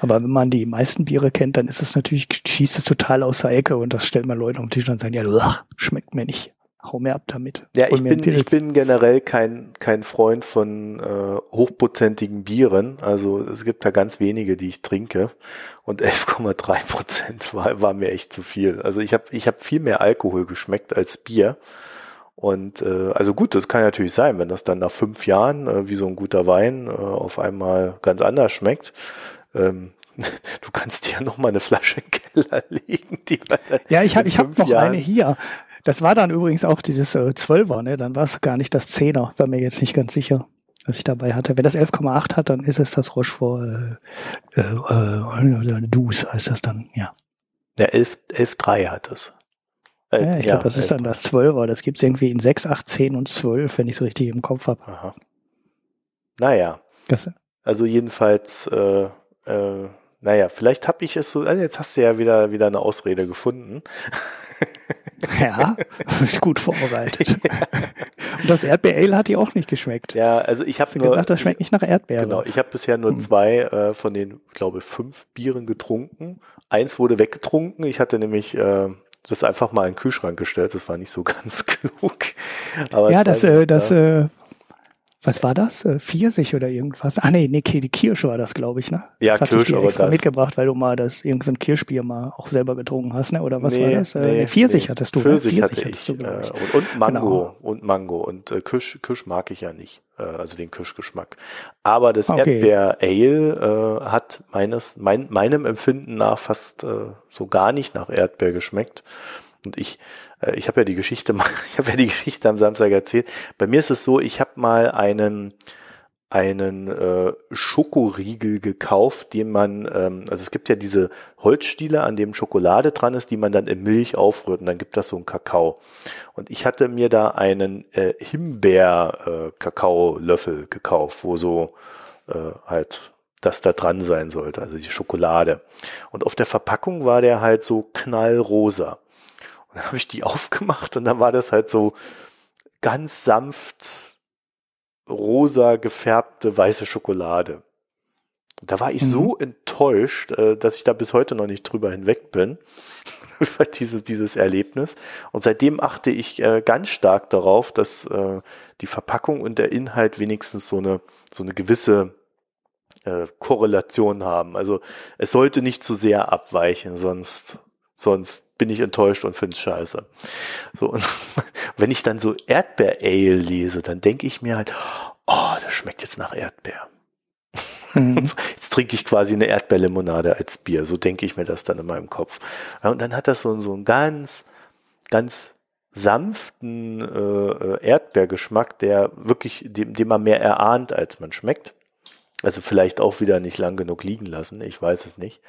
aber wenn man die meisten Biere kennt, dann ist es natürlich, schießt es total außer Ecke und das stellt man Leute auf den Tisch und sagen, ja, ach, schmeckt mir nicht. Hau mir ab damit. Ja, ich bin, ich bin generell kein, kein Freund von äh, hochprozentigen Bieren. Also es gibt da ganz wenige, die ich trinke. Und 11,3 Prozent war, war mir echt zu viel. Also ich habe ich hab viel mehr Alkohol geschmeckt als Bier. Und äh, also gut, das kann natürlich sein, wenn das dann nach fünf Jahren äh, wie so ein guter Wein äh, auf einmal ganz anders schmeckt ähm, du kannst dir ja noch mal eine Flasche im Keller legen. Die ja, ich habe ich hab noch Jahren eine hier. Das war dann übrigens auch dieses äh, 12er, ne? Dann war es gar nicht das Zehner, war mir jetzt nicht ganz sicher, was ich dabei hatte. Wenn das 11,8 hat, dann ist es das Rochefort äh, äh, äh, Dus heißt das dann, ja. Ja, 11,3 hat es. Äh, ja, ich ja, glaube, das ist dann das 12er. Das gibt's irgendwie in 6, 8, 10 und 12, wenn ich so richtig im Kopf habe. Aha. Naja. Das, also jedenfalls äh, äh, naja, vielleicht habe ich es so, also jetzt hast du ja wieder, wieder eine Ausrede gefunden. Ja, gut vorbereitet. Und das Erdbeer-Ale hat die auch nicht geschmeckt. Ja, also ich habe gesagt, das schmeckt nicht nach Erdbeere. Genau, ich habe bisher nur hm. zwei äh, von den, glaube fünf Bieren getrunken. Eins wurde weggetrunken. Ich hatte nämlich äh, das einfach mal in den Kühlschrank gestellt. Das war nicht so ganz klug. Aber ja, das, äh, das äh, was war das? Äh, Pfirsich oder irgendwas? Ah nee, nee, die Kirsche war das, glaube ich, ne? Ja, das Kirsche, aber das. mitgebracht, weil du mal das irgendein Kirschbier mal auch selber getrunken hast, ne? Oder was nee, war das? Äh, nee, Pfirsich nee. hattest du. Ne? Pfirsich, Pfirsich hatte ich. Du, äh, und, und, Mango genau. und Mango und äh, Kirsch, Kirsch mag ich ja nicht, äh, also den Kirschgeschmack. Aber das okay. Erdbeer Ale äh, hat meines mein, meinem Empfinden nach fast äh, so gar nicht nach Erdbeer geschmeckt. Und ich äh, ich habe ja die Geschichte ich habe ja die Geschichte am Samstag erzählt. Bei mir ist es so, ich habe mal einen einen äh, Schokoriegel gekauft, den man, ähm, also es gibt ja diese Holzstiele, an dem Schokolade dran ist, die man dann in Milch aufrührt und dann gibt das so einen Kakao. Und ich hatte mir da einen äh, Himbeer-Kakao-Löffel äh, gekauft, wo so äh, halt das da dran sein sollte, also die Schokolade. Und auf der Verpackung war der halt so knallrosa. Und dann habe ich die aufgemacht und dann war das halt so ganz sanft rosa gefärbte weiße Schokolade. Und da war ich mhm. so enttäuscht, äh, dass ich da bis heute noch nicht drüber hinweg bin über dieses, dieses Erlebnis. Und seitdem achte ich äh, ganz stark darauf, dass äh, die Verpackung und der Inhalt wenigstens so eine, so eine gewisse Korrelation haben. Also es sollte nicht zu sehr abweichen, sonst sonst bin ich enttäuscht und finde es scheiße. So, und wenn ich dann so Erdbeer-Ale lese, dann denke ich mir halt, oh, das schmeckt jetzt nach Erdbeer. Mhm. Jetzt trinke ich quasi eine Erdbeerlimonade als Bier. So denke ich mir das dann in meinem Kopf. und dann hat das so, so einen ganz, ganz sanften äh, Erdbeergeschmack, der wirklich, dem, dem man mehr erahnt, als man schmeckt. Also vielleicht auch wieder nicht lang genug liegen lassen, ich weiß es nicht.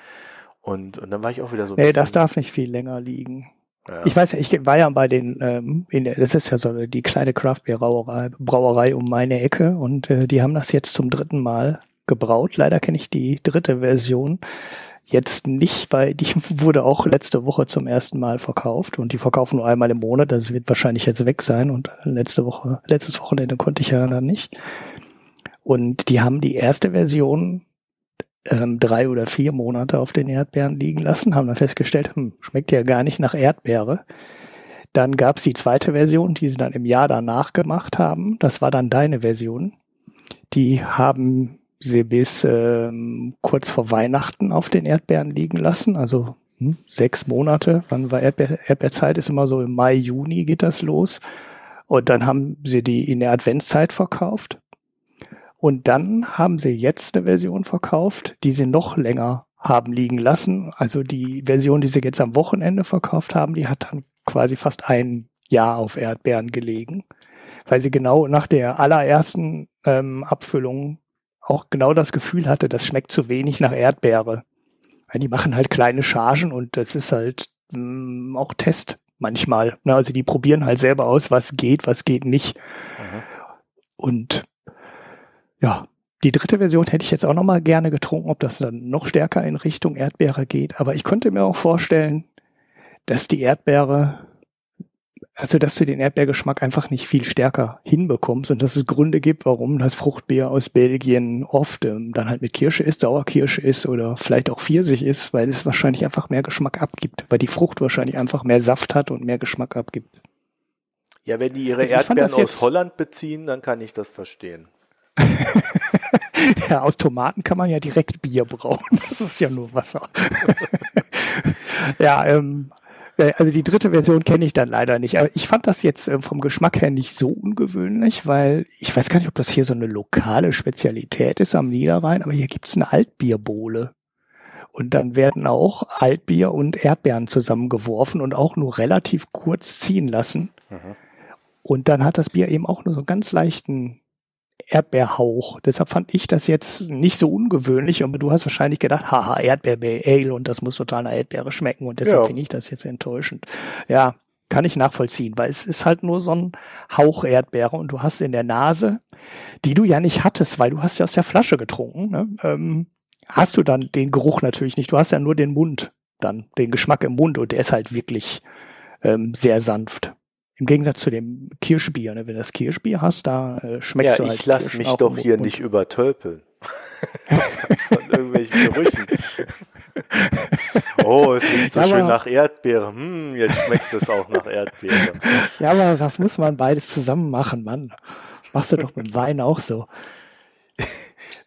Und, und dann war ich auch wieder so. Ein nee, das darf nicht viel länger liegen. Ja. Ich weiß ja, ich war ja bei den, ähm, in der, das ist ja so die kleine Craftbeer-Brauerei Brauerei um meine Ecke und äh, die haben das jetzt zum dritten Mal gebraut. Leider kenne ich die dritte Version jetzt nicht, weil die wurde auch letzte Woche zum ersten Mal verkauft und die verkaufen nur einmal im Monat. Das wird wahrscheinlich jetzt weg sein und letzte Woche, letztes Wochenende konnte ich ja dann nicht. Und die haben die erste Version ähm, drei oder vier Monate auf den Erdbeeren liegen lassen, haben dann festgestellt, hm, schmeckt ja gar nicht nach Erdbeere. Dann gab es die zweite Version, die sie dann im Jahr danach gemacht haben. Das war dann deine Version. Die haben sie bis ähm, kurz vor Weihnachten auf den Erdbeeren liegen lassen, also hm, sechs Monate. Wann war Erdbeer, Erdbeerzeit? Ist immer so im Mai, Juni geht das los. Und dann haben sie die in der Adventszeit verkauft. Und dann haben sie jetzt eine Version verkauft, die sie noch länger haben liegen lassen. Also die Version, die sie jetzt am Wochenende verkauft haben, die hat dann quasi fast ein Jahr auf Erdbeeren gelegen, weil sie genau nach der allerersten ähm, Abfüllung auch genau das Gefühl hatte, das schmeckt zu wenig nach Erdbeere. Weil die machen halt kleine Chargen und das ist halt mh, mm, auch Test manchmal. Ne? Also die probieren halt selber aus, was geht, was geht nicht. Mhm. Und ja, die dritte Version hätte ich jetzt auch noch mal gerne getrunken, ob das dann noch stärker in Richtung Erdbeere geht. Aber ich könnte mir auch vorstellen, dass die Erdbeere, also dass du den Erdbeergeschmack einfach nicht viel stärker hinbekommst und dass es Gründe gibt, warum das Fruchtbier aus Belgien oft ähm, dann halt mit Kirsche ist, Sauerkirsche ist oder vielleicht auch Pfirsich ist, weil es wahrscheinlich einfach mehr Geschmack abgibt, weil die Frucht wahrscheinlich einfach mehr Saft hat und mehr Geschmack abgibt. Ja, wenn die ihre also Erdbeeren aus Holland beziehen, dann kann ich das verstehen. ja, aus Tomaten kann man ja direkt Bier brauen. Das ist ja nur Wasser. ja, ähm, äh, also die dritte Version kenne ich dann leider nicht. Aber ich fand das jetzt äh, vom Geschmack her nicht so ungewöhnlich, weil ich weiß gar nicht, ob das hier so eine lokale Spezialität ist am Niederrhein, aber hier gibt's eine Altbierbohle. Und dann werden auch Altbier und Erdbeeren zusammengeworfen und auch nur relativ kurz ziehen lassen. Mhm. Und dann hat das Bier eben auch nur so einen ganz leichten Erdbeerhauch. Deshalb fand ich das jetzt nicht so ungewöhnlich, aber du hast wahrscheinlich gedacht, haha, Erdbeer-Ale und das muss total nach Erdbeere schmecken und deshalb ja. finde ich das jetzt enttäuschend. Ja, kann ich nachvollziehen, weil es ist halt nur so ein Hauch Erdbeere und du hast in der Nase, die du ja nicht hattest, weil du hast ja aus der Flasche getrunken, ne? ähm, hast du dann den Geruch natürlich nicht. Du hast ja nur den Mund dann, den Geschmack im Mund und der ist halt wirklich ähm, sehr sanft. Im Gegensatz zu dem Kirschbier, ne? wenn du das Kirschbier hast, da äh, schmeckt ja, du halt. Ich lasse mich doch hier nicht übertölpeln. Von irgendwelchen Gerüchen. oh, es riecht so ja, schön nach Erdbeere. Hm, jetzt schmeckt es auch nach Erdbeere. Ja, aber das muss man beides zusammen machen, Mann. Machst du doch mit Wein auch so.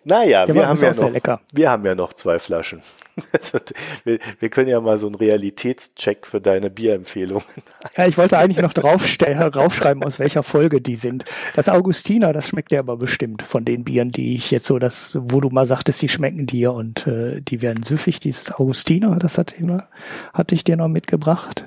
Naja, wir haben, ja noch, wir haben ja noch zwei Flaschen. Also, wir, wir können ja mal so einen Realitätscheck für deine Bierempfehlungen. Ja, ich wollte eigentlich noch draufschreiben, aus welcher Folge die sind. Das Augustiner, das schmeckt dir aber bestimmt von den Bieren, die ich jetzt so, das, wo du mal sagtest, die schmecken dir und äh, die werden süffig. Dieses Augustiner, das hatte, immer, hatte ich dir noch mitgebracht.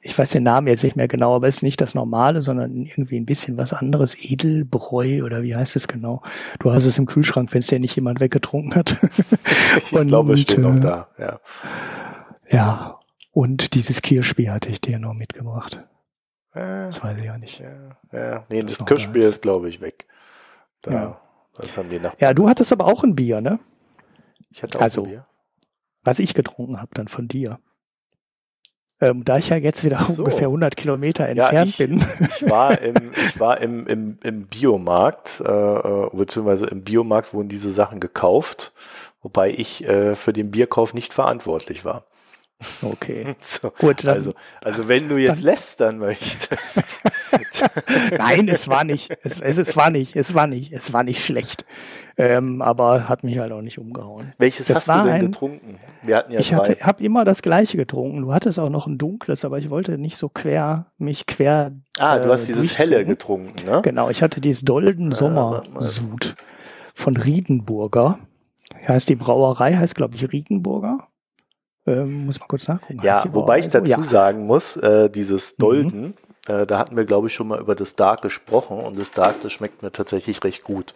Ich weiß den Namen jetzt nicht mehr genau, aber es ist nicht das Normale, sondern irgendwie ein bisschen was anderes. Edelbräu oder wie heißt es genau? Du hast es im Kühlschrank, wenn es dir nicht jemand weggetrunken hat. Ich glaube, es steht Und, noch äh, da. Ja. Ja, und dieses Kirschbier hatte ich dir noch mitgebracht. Ja, Das weiß ich ja nicht. ja, ja. Nee, Das das Kirschbier da ist. glaube ich, weg. Da, Ja. Das haben die. Ja, du hattest aber auch ein Bier, ne? Ich hatte auch also- ein Bier. Was ich getrunken habe, dann von dir. Ähm, da ich ja jetzt wieder so. ungefähr 100 Kilometer Ja, entfernt ich- bin. Ich war im, ich war im, im, im Biomarkt, äh, äh, beziehungsweise im Biomarkt wurden diese Sachen gekauft, wobei ich äh, für den Bierkauf nicht verantwortlich war. Okay. So, Gut, dann, also, also wenn du jetzt lästern möchtest. nein, es war nicht. Es, es, es war nicht. Es war nicht. Es war nicht schlecht. Ähm, aber hat mich halt auch nicht umgehauen. Welches Das hast du denn ein- getrunken? Wir hatten ja ich habe immer das Gleiche getrunken. Du hattest auch noch ein dunkles, aber ich wollte nicht so quer mich quer. ah, du äh, hast dieses helle getrunken, ne? Genau, ich hatte dieses Dolden Sommer warte mal. Sud von Riedenburger. Heißt die Brauerei heißt glaube ich Riedenburger. Ähm, muss mal kurz nachgucken. Ja, wobei ich dazu sagen muss, äh, dieses Mhm. Dolden, äh, da hatten wir, glaube ich, schon mal über das Dark gesprochen und das Dark, das schmeckt mir tatsächlich recht gut.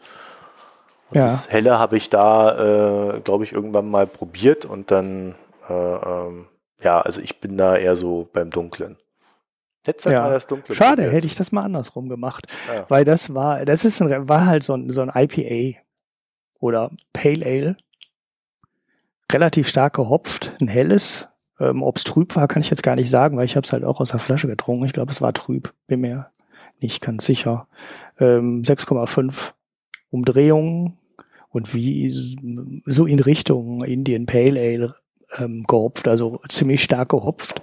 Ja. das Helle habe ich da, äh, glaube ich, irgendwann mal probiert und dann, äh, ähm, ja, also ich bin da eher so beim Dunklen. Du Ja. das Dunkle Schade, hätte ich das mal andersrum gemacht, Ja. weil das war, das ist ein, war halt so ein, so ein IPA oder Pale Ale, relativ stark gehopft, ein helles. Ähm, Ob es trüb war, kann ich jetzt gar nicht sagen, weil ich habe es halt auch aus der Flasche getrunken. Ich glaube, es war trüb, bin mir nicht ganz sicher. Ähm, 6,5 Umdrehungen und wie so in Richtung Indian Pale Ale ähm, gehopft, also ziemlich stark gehopft.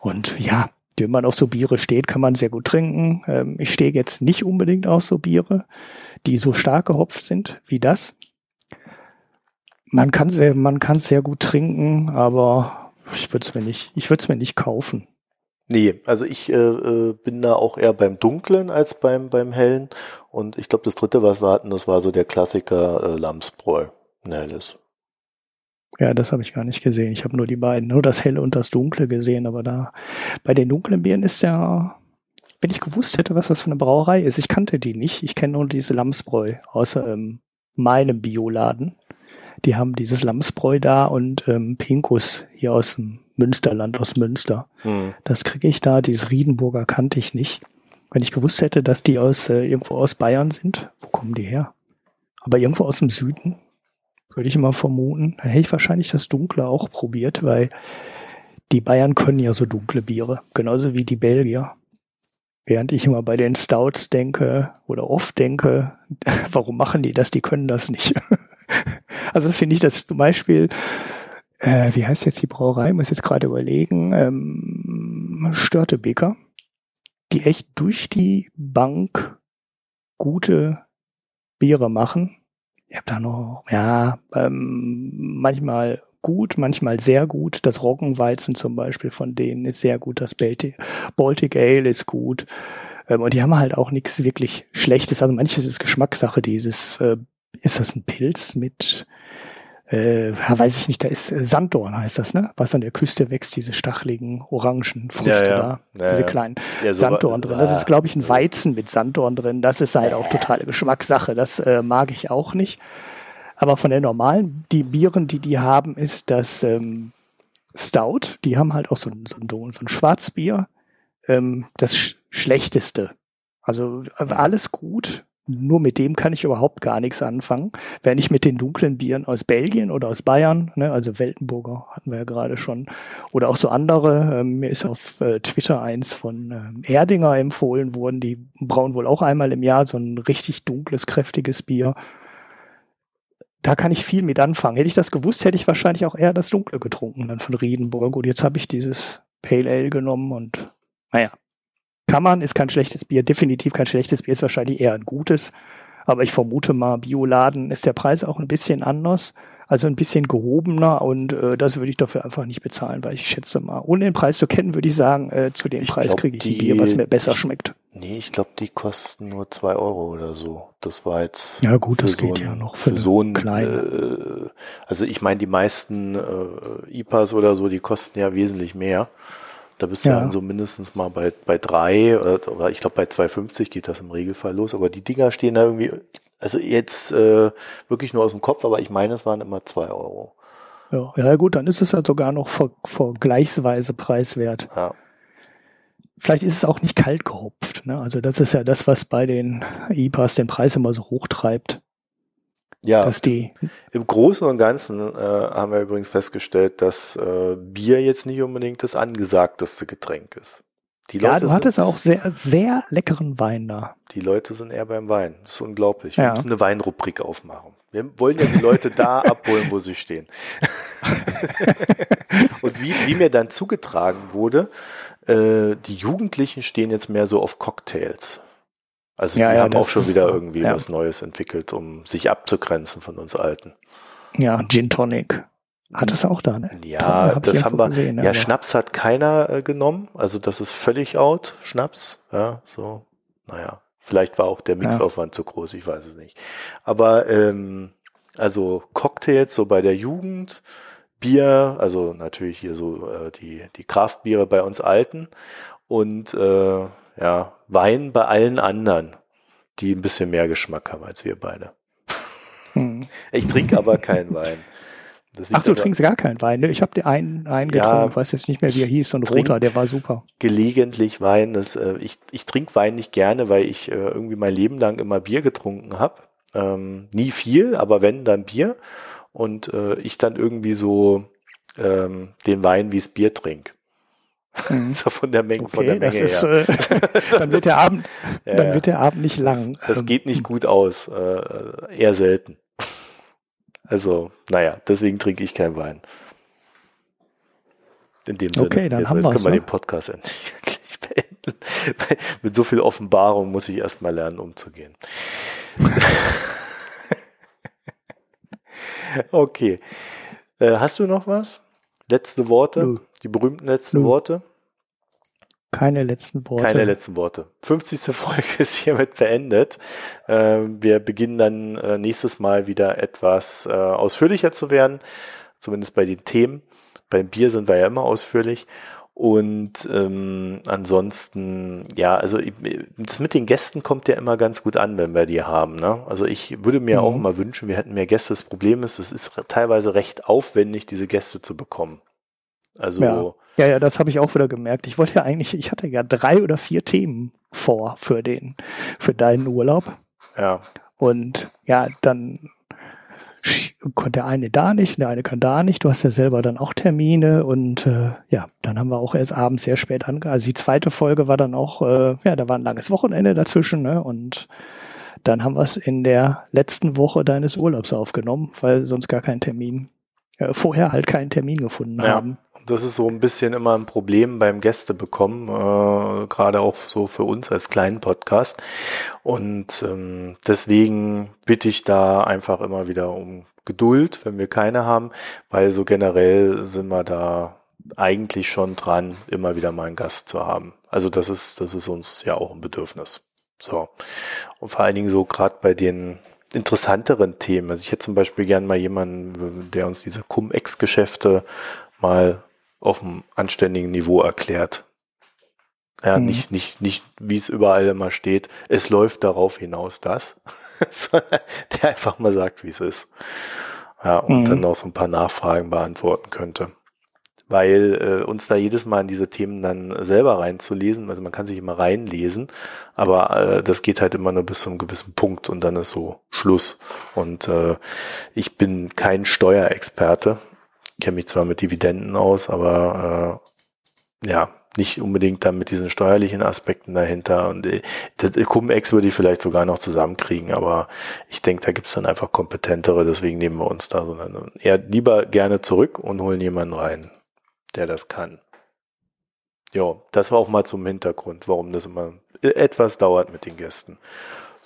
Und ja, wenn man auf so Biere steht, kann man sehr gut trinken. Ähm, ich stehe jetzt nicht unbedingt auf so Biere, die so stark gehopft sind wie das. Man kann sehr, man kann sehr gut trinken, aber ich würde es mir nicht, ich würde es mir nicht kaufen. Nee, also ich äh, äh, bin da auch eher beim Dunklen als beim, beim Hellen. Und ich glaube, das dritte, was wir hatten, das war so der Klassiker äh, Lamsbräu. Ein helles. Ja, das habe ich gar nicht gesehen. Ich habe nur die beiden, nur das Helle und das Dunkle gesehen. Aber da bei den dunklen Bieren ist ja, wenn ich gewusst hätte, was das für eine Brauerei ist, ich kannte die nicht. Ich kenne nur diese Lamsbräu aus ähm, meinem Bioladen. Die haben dieses Lamsbräu da und ähm, Pinkus hier aus dem Münsterland, aus Münster. Hm. Das kriege ich da. Dieses Riedenburger kannte ich nicht. Wenn ich gewusst hätte, dass die aus äh, irgendwo aus Bayern sind, wo kommen die her? Aber irgendwo aus dem Süden, würde ich immer vermuten. Dann hätte ich wahrscheinlich das Dunkle auch probiert, weil die Bayern können ja so dunkle Biere, genauso wie die Belgier. Während ich immer bei den Stouts denke oder oft denke, warum machen die das? Die können das nicht. also das finde ich das zum Beispiel, äh, wie heißt jetzt die Brauerei? Muss jetzt gerade überlegen. Ähm, Störtebeker, die echt durch die Bank gute Biere machen. Ich habe da noch, ja, ähm, manchmal gut, manchmal sehr gut. Das Roggenweizen zum Beispiel von denen ist sehr gut. Das Baltic, Baltic Ale ist gut. Ähm, und die haben halt auch nichts wirklich Schlechtes. Also manches ist Geschmackssache. Dieses, äh, ist das ein Pilz mit, äh, weiß ich nicht, da ist äh, Sanddorn heißt das, ne? Was an der Küste wächst, diese stacheligen, orangen Früchte Ja, ja. da. Ja, diese kleinen. So Sanddorn wa- drin. Das ah, ist, glaube ich, ein Weizen mit Sanddorn drin. Das ist halt auch totale Geschmackssache. Das äh, mag ich auch nicht. Aber von den normalen, die Bieren, die die haben, ist das ähm, Stout. Die haben halt auch so, ein- so, ein- so ein Schwarzbier. Ähm, das sch schlechteste. Also äh, alles gut. Nur mit dem kann ich überhaupt gar nichts anfangen. Wenn ich mit den dunklen Bieren aus Belgien oder aus Bayern, ne, also Weltenburger hatten wir ja gerade schon, oder auch so andere, ähm, mir ist auf äh, Twitter eins von ähm, Erdinger empfohlen worden, die brauen wohl auch einmal im Jahr so ein richtig dunkles, kräftiges Bier. Da kann ich viel mit anfangen. Hätte ich das gewusst, hätte ich wahrscheinlich auch eher das Dunkle getrunken dann von Riedenburg. Gut, jetzt habe ich dieses Pale Ale genommen und naja, Kann man, ist kein schlechtes Bier, definitiv kein schlechtes Bier, ist wahrscheinlich eher ein gutes. Aber ich vermute mal, Bioladen ist der Preis auch ein bisschen anders, also ein bisschen gehobener und äh, das würde ich dafür einfach nicht bezahlen, weil ich schätze mal, ohne den Preis zu kennen, würde ich sagen, äh, zu dem Ich Preis glaub, kriege ich ein die- Bier, was mir besser schmeckt. Nee, ich glaube, die kosten nur zwei Euro oder so. Das war jetzt. Ja, gut, das für geht so ja ein- noch für Für so ein, kleine. äh, also ich meine, die meisten äh, IPAs oder so, die kosten ja wesentlich mehr. Da bist du Ja. dann so mindestens mal bei, bei drei oder, oder ich glaube bei 2,50 geht das im Regelfall los. Aber die Dinger stehen da irgendwie, also jetzt äh, wirklich nur aus dem Kopf, aber ich meine, es waren immer zwei Euro. Ja, ja gut, dann ist es halt sogar noch ver vergleichsweise preiswert. Ja. Vielleicht ist es auch nicht kalt gehopft. Ne? Also das ist ja das, was bei den IPAs den Preis immer so hoch treibt, Ja, dass die Im Großen und Ganzen äh, haben wir übrigens festgestellt, dass äh, Bier jetzt nicht unbedingt das angesagteste Getränk ist. Die Ja, Leute du hattest auch sehr, sehr leckeren Wein da. Die Leute sind eher beim Wein. Das ist unglaublich. Wir Ja. müssen eine Weinrubrik aufmachen. Wir wollen ja die Leute da abholen, wo sie stehen. und wie, wie mir dann zugetragen wurde, äh, die Jugendlichen stehen jetzt mehr so auf Cocktails. Also Ja, die ja, haben auch schon wieder irgendwie ja. was Neues entwickelt, um sich abzugrenzen von uns Alten. Ja, Gin Tonic. Hat es auch da, ne? Ja, Hab das haben wir. gesehen, ja, Schnaps hat keiner äh, genommen. Also das ist völlig out, Schnaps. Ja, so. Naja, vielleicht war auch der Mixaufwand zu groß, ich weiß es nicht. Aber ähm, also Cocktails so bei der Jugend, Bier, also natürlich hier so äh, die, die Kraftbiere bei uns Alten und äh, ja, Wein bei allen anderen, die ein bisschen mehr Geschmack haben als wir beide. Hm. Ich trinke aber keinen Wein. Das Ach, du aber- trinkst gar keinen Wein. Ne? Ich habe dir einen, einen Ja, getrunken, ich weiß jetzt nicht mehr, wie er hieß, so ein roter, der war super. gelegentlich Wein. Das, äh, ich ich trinke Wein nicht gerne, weil ich äh, irgendwie mein Leben lang immer Bier getrunken habe. Ähm, nie viel, aber wenn, dann Bier. Und äh, ich dann irgendwie so ähm, den Wein wie's Bier trink. Hm. So von der Menge, von der Okay, Menge ist, her. äh, dann wird der Abend, Ja, dann wird der Abend nicht lang. Das Ähm, geht nicht gut aus. Äh, eher selten. Also, naja, deswegen trinke ich keinen Wein. In dem Sinne. Okay, dann jetzt, haben jetzt können wir ne? den Podcast endlich, endlich beenden. Mit so viel Offenbarung muss ich erstmal lernen, umzugehen. okay. Äh, hast du noch was? Letzte Worte? Nö. Die berühmten letzten Nö. Worte? Keine letzten Worte. Keine letzten Worte. 50. Folge ist hiermit beendet. Ähm, wir beginnen dann äh, nächstes Mal wieder etwas äh, ausführlicher zu werden, zumindest bei den Themen. Beim Bier sind wir ja immer ausführlich. Und ähm, ansonsten, ja, also das mit den Gästen kommt ja immer ganz gut an, wenn wir die haben. Ne? Also ich würde mir Mhm. auch immer wünschen, wir hätten mehr Gäste. Das Problem ist, es ist teilweise recht aufwendig, diese Gäste zu bekommen. Also Ja. Ja, ja, das habe ich auch wieder gemerkt. Ich wollte ja eigentlich, ich hatte ja drei oder vier Themen vor für den, für deinen Urlaub. ja. Und ja, dann konnte der eine da nicht, der eine kann da nicht. Du hast ja selber dann auch Termine und äh, ja, dann haben wir auch erst abends sehr spät ange. Also die zweite Folge war dann auch, äh, ja, da war ein langes Wochenende dazwischen, ne? Und dann haben wir es in der letzten Woche deines Urlaubs aufgenommen, weil sonst gar keinen Termin, vorher halt keinen Termin gefunden Ja. haben. Das ist so ein bisschen immer ein Problem beim Gäste bekommen, äh, gerade auch so für uns als kleinen Podcast. Und ähm, deswegen bitte ich da einfach immer wieder um Geduld, wenn wir keine haben, weil so generell sind wir da eigentlich schon dran, immer wieder mal einen Gast zu haben. Also das ist, das ist uns ja auch ein Bedürfnis. So. Und vor allen Dingen so gerade bei den interessanteren Themen. Also ich hätte zum Beispiel gern mal jemanden, der uns diese Cum-Ex-Geschäfte mal auf einem anständigen Niveau erklärt. Ja, Mhm. nicht, nicht, nicht, wie es überall immer steht, es läuft darauf hinaus, das, sondern der einfach mal sagt, wie es ist. Ja, und Mhm. dann auch so ein paar Nachfragen beantworten könnte. Weil äh, uns da jedes Mal in diese Themen dann selber reinzulesen, also man kann sich immer reinlesen, aber äh, das geht halt immer nur bis zu einem gewissen Punkt und dann ist so Schluss. Und äh, ich bin kein Steuerexperte, kenne mich zwar mit Dividenden aus, aber äh, ja, nicht unbedingt dann mit diesen steuerlichen Aspekten dahinter. Und äh, das Cum-Ex würde ich vielleicht sogar noch zusammenkriegen, aber ich denke, da gibt's dann einfach kompetentere, deswegen nehmen wir uns da, sondern eher lieber gerne zurück und holen jemanden rein, der das kann. ja, das war auch mal zum Hintergrund, warum das immer etwas dauert mit den Gästen.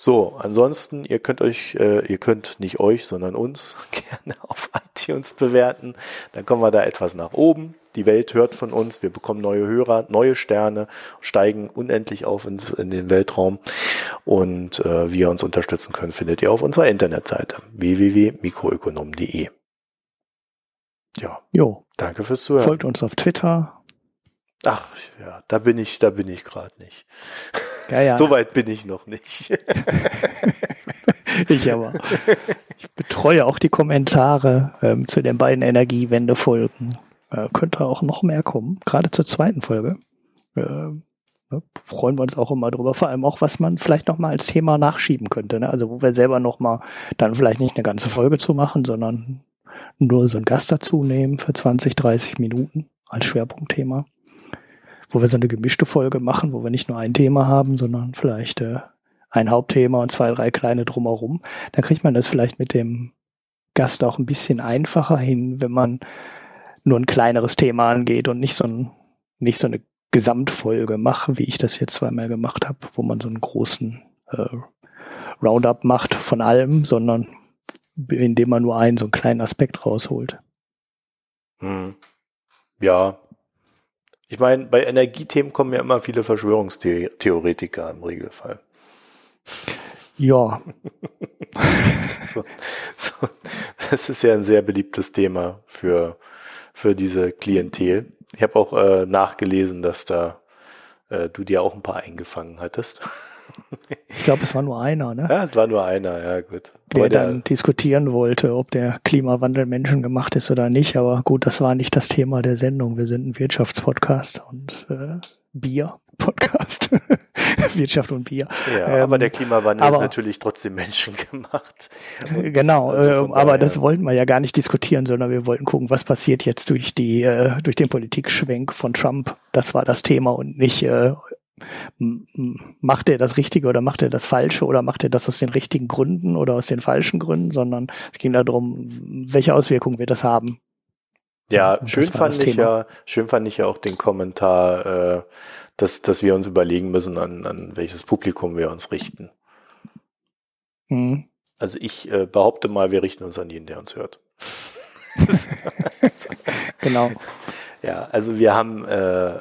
So, ansonsten, ihr könnt euch, äh, ihr könnt nicht euch, sondern uns gerne auf iTunes bewerten. Dann kommen wir da etwas nach oben. Die Welt hört von uns, wir bekommen neue Hörer, neue Sterne, steigen unendlich auf in, in den Weltraum. Und äh, wie ihr uns unterstützen könnt, findet ihr auf unserer Internetseite www.mikroökonom.de. Ja. Jo. Danke fürs Zuhören. Folgt uns auf Twitter. Ach ja, da bin ich, da bin ich gerade nicht. Ja, ja. so weit bin ich noch nicht. ich aber. Ich betreue auch die Kommentare ähm, zu den beiden Energiewende-Folgen. Äh, könnte auch noch mehr kommen, gerade zur zweiten Folge. Äh, ne, freuen wir uns auch immer drüber, vor allem auch, was man vielleicht noch mal als Thema nachschieben könnte. Ne? Also wo wir selber noch mal dann vielleicht nicht eine ganze Folge zu machen, sondern nur so einen Gast dazu nehmen für 20, 30 Minuten als Schwerpunktthema wo wir so eine gemischte Folge machen, wo wir nicht nur ein Thema haben, sondern vielleicht äh, ein Hauptthema und zwei, drei kleine drumherum. Dann kriegt man das vielleicht mit dem Gast auch ein bisschen einfacher hin, wenn man nur ein kleineres Thema angeht und nicht so, ein, nicht so eine Gesamtfolge macht, wie ich das jetzt zweimal gemacht habe, wo man so einen großen äh, Roundup macht von allem, sondern indem man nur einen so einen kleinen Aspekt rausholt. Hm. Ja, ich meine, bei Energiethemen kommen ja immer viele Verschwörungstheoretiker im Regelfall. Ja. so, so, das ist ja ein sehr beliebtes Thema für, für diese Klientel. Ich habe auch äh, nachgelesen, dass da äh, du dir auch ein paar eingefangen hattest. Ich glaube, es war nur einer, ne? Ja, es war nur einer, ja gut. Der, der dann diskutieren wollte, ob der Klimawandel menschengemacht ist oder nicht. Aber gut, das war nicht das Thema der Sendung. Wir sind ein Wirtschaftspodcast und äh, Bier-Podcast. Wirtschaft und Bier. Ja, ähm, aber der Klimawandel aber, ist natürlich trotzdem menschengemacht. Und genau, also äh, aber das wollten wir ja gar nicht diskutieren, sondern wir wollten gucken, was passiert jetzt durch die äh, durch den Politikschwenk von Trump. Das war das Thema und nicht äh, macht er das Richtige oder macht er das Falsche oder macht er das aus den richtigen Gründen oder aus den falschen Gründen, sondern es ging darum, welche Auswirkungen wird das haben. Ja, schön fand ich ja, schön fand ich ja auch den Kommentar, äh, dass, dass wir uns überlegen müssen, an, an welches Publikum wir uns richten. Mhm. Also ich äh, behaupte mal, wir richten uns an jeden, der uns hört. genau. Ja, also wir haben äh,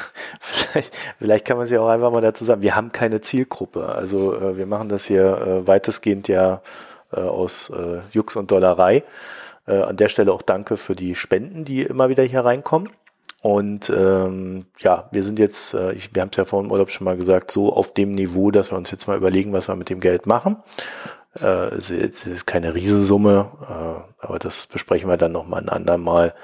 vielleicht, vielleicht kann man sich auch einfach mal dazu sagen, wir haben keine Zielgruppe. Also äh, wir machen das hier äh, weitestgehend ja äh, aus äh, Jux und Dollerei. Äh, an der Stelle auch danke für die Spenden, die immer wieder hier reinkommen. Und ähm, ja, wir sind jetzt, äh, ich, wir haben es ja vor dem Urlaub schon mal gesagt, so auf dem Niveau, dass wir uns jetzt mal überlegen, was wir mit dem Geld machen. Äh, es ist keine Riesensumme, äh, aber das besprechen wir dann nochmal ein andermal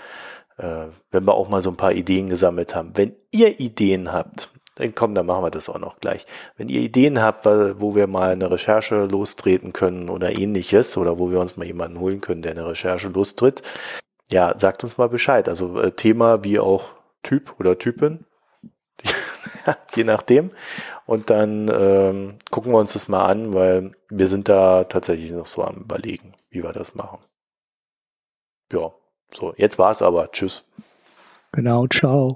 äh, wenn wir auch mal so ein paar Ideen gesammelt haben. Wenn ihr Ideen habt, dann komm, dann machen wir das auch noch gleich. Wenn ihr Ideen habt, wo wir mal eine Recherche lostreten können oder ähnliches, oder wo wir uns mal jemanden holen können, der eine Recherche lostritt, ja, sagt uns mal Bescheid. Also äh, Thema wie auch Typ oder Typin, je nachdem. Und dann ähm, gucken wir uns das mal an, weil wir sind da tatsächlich noch so am überlegen, wie wir das machen. Ja, so, jetzt war's aber. Tschüss. Genau, ciao.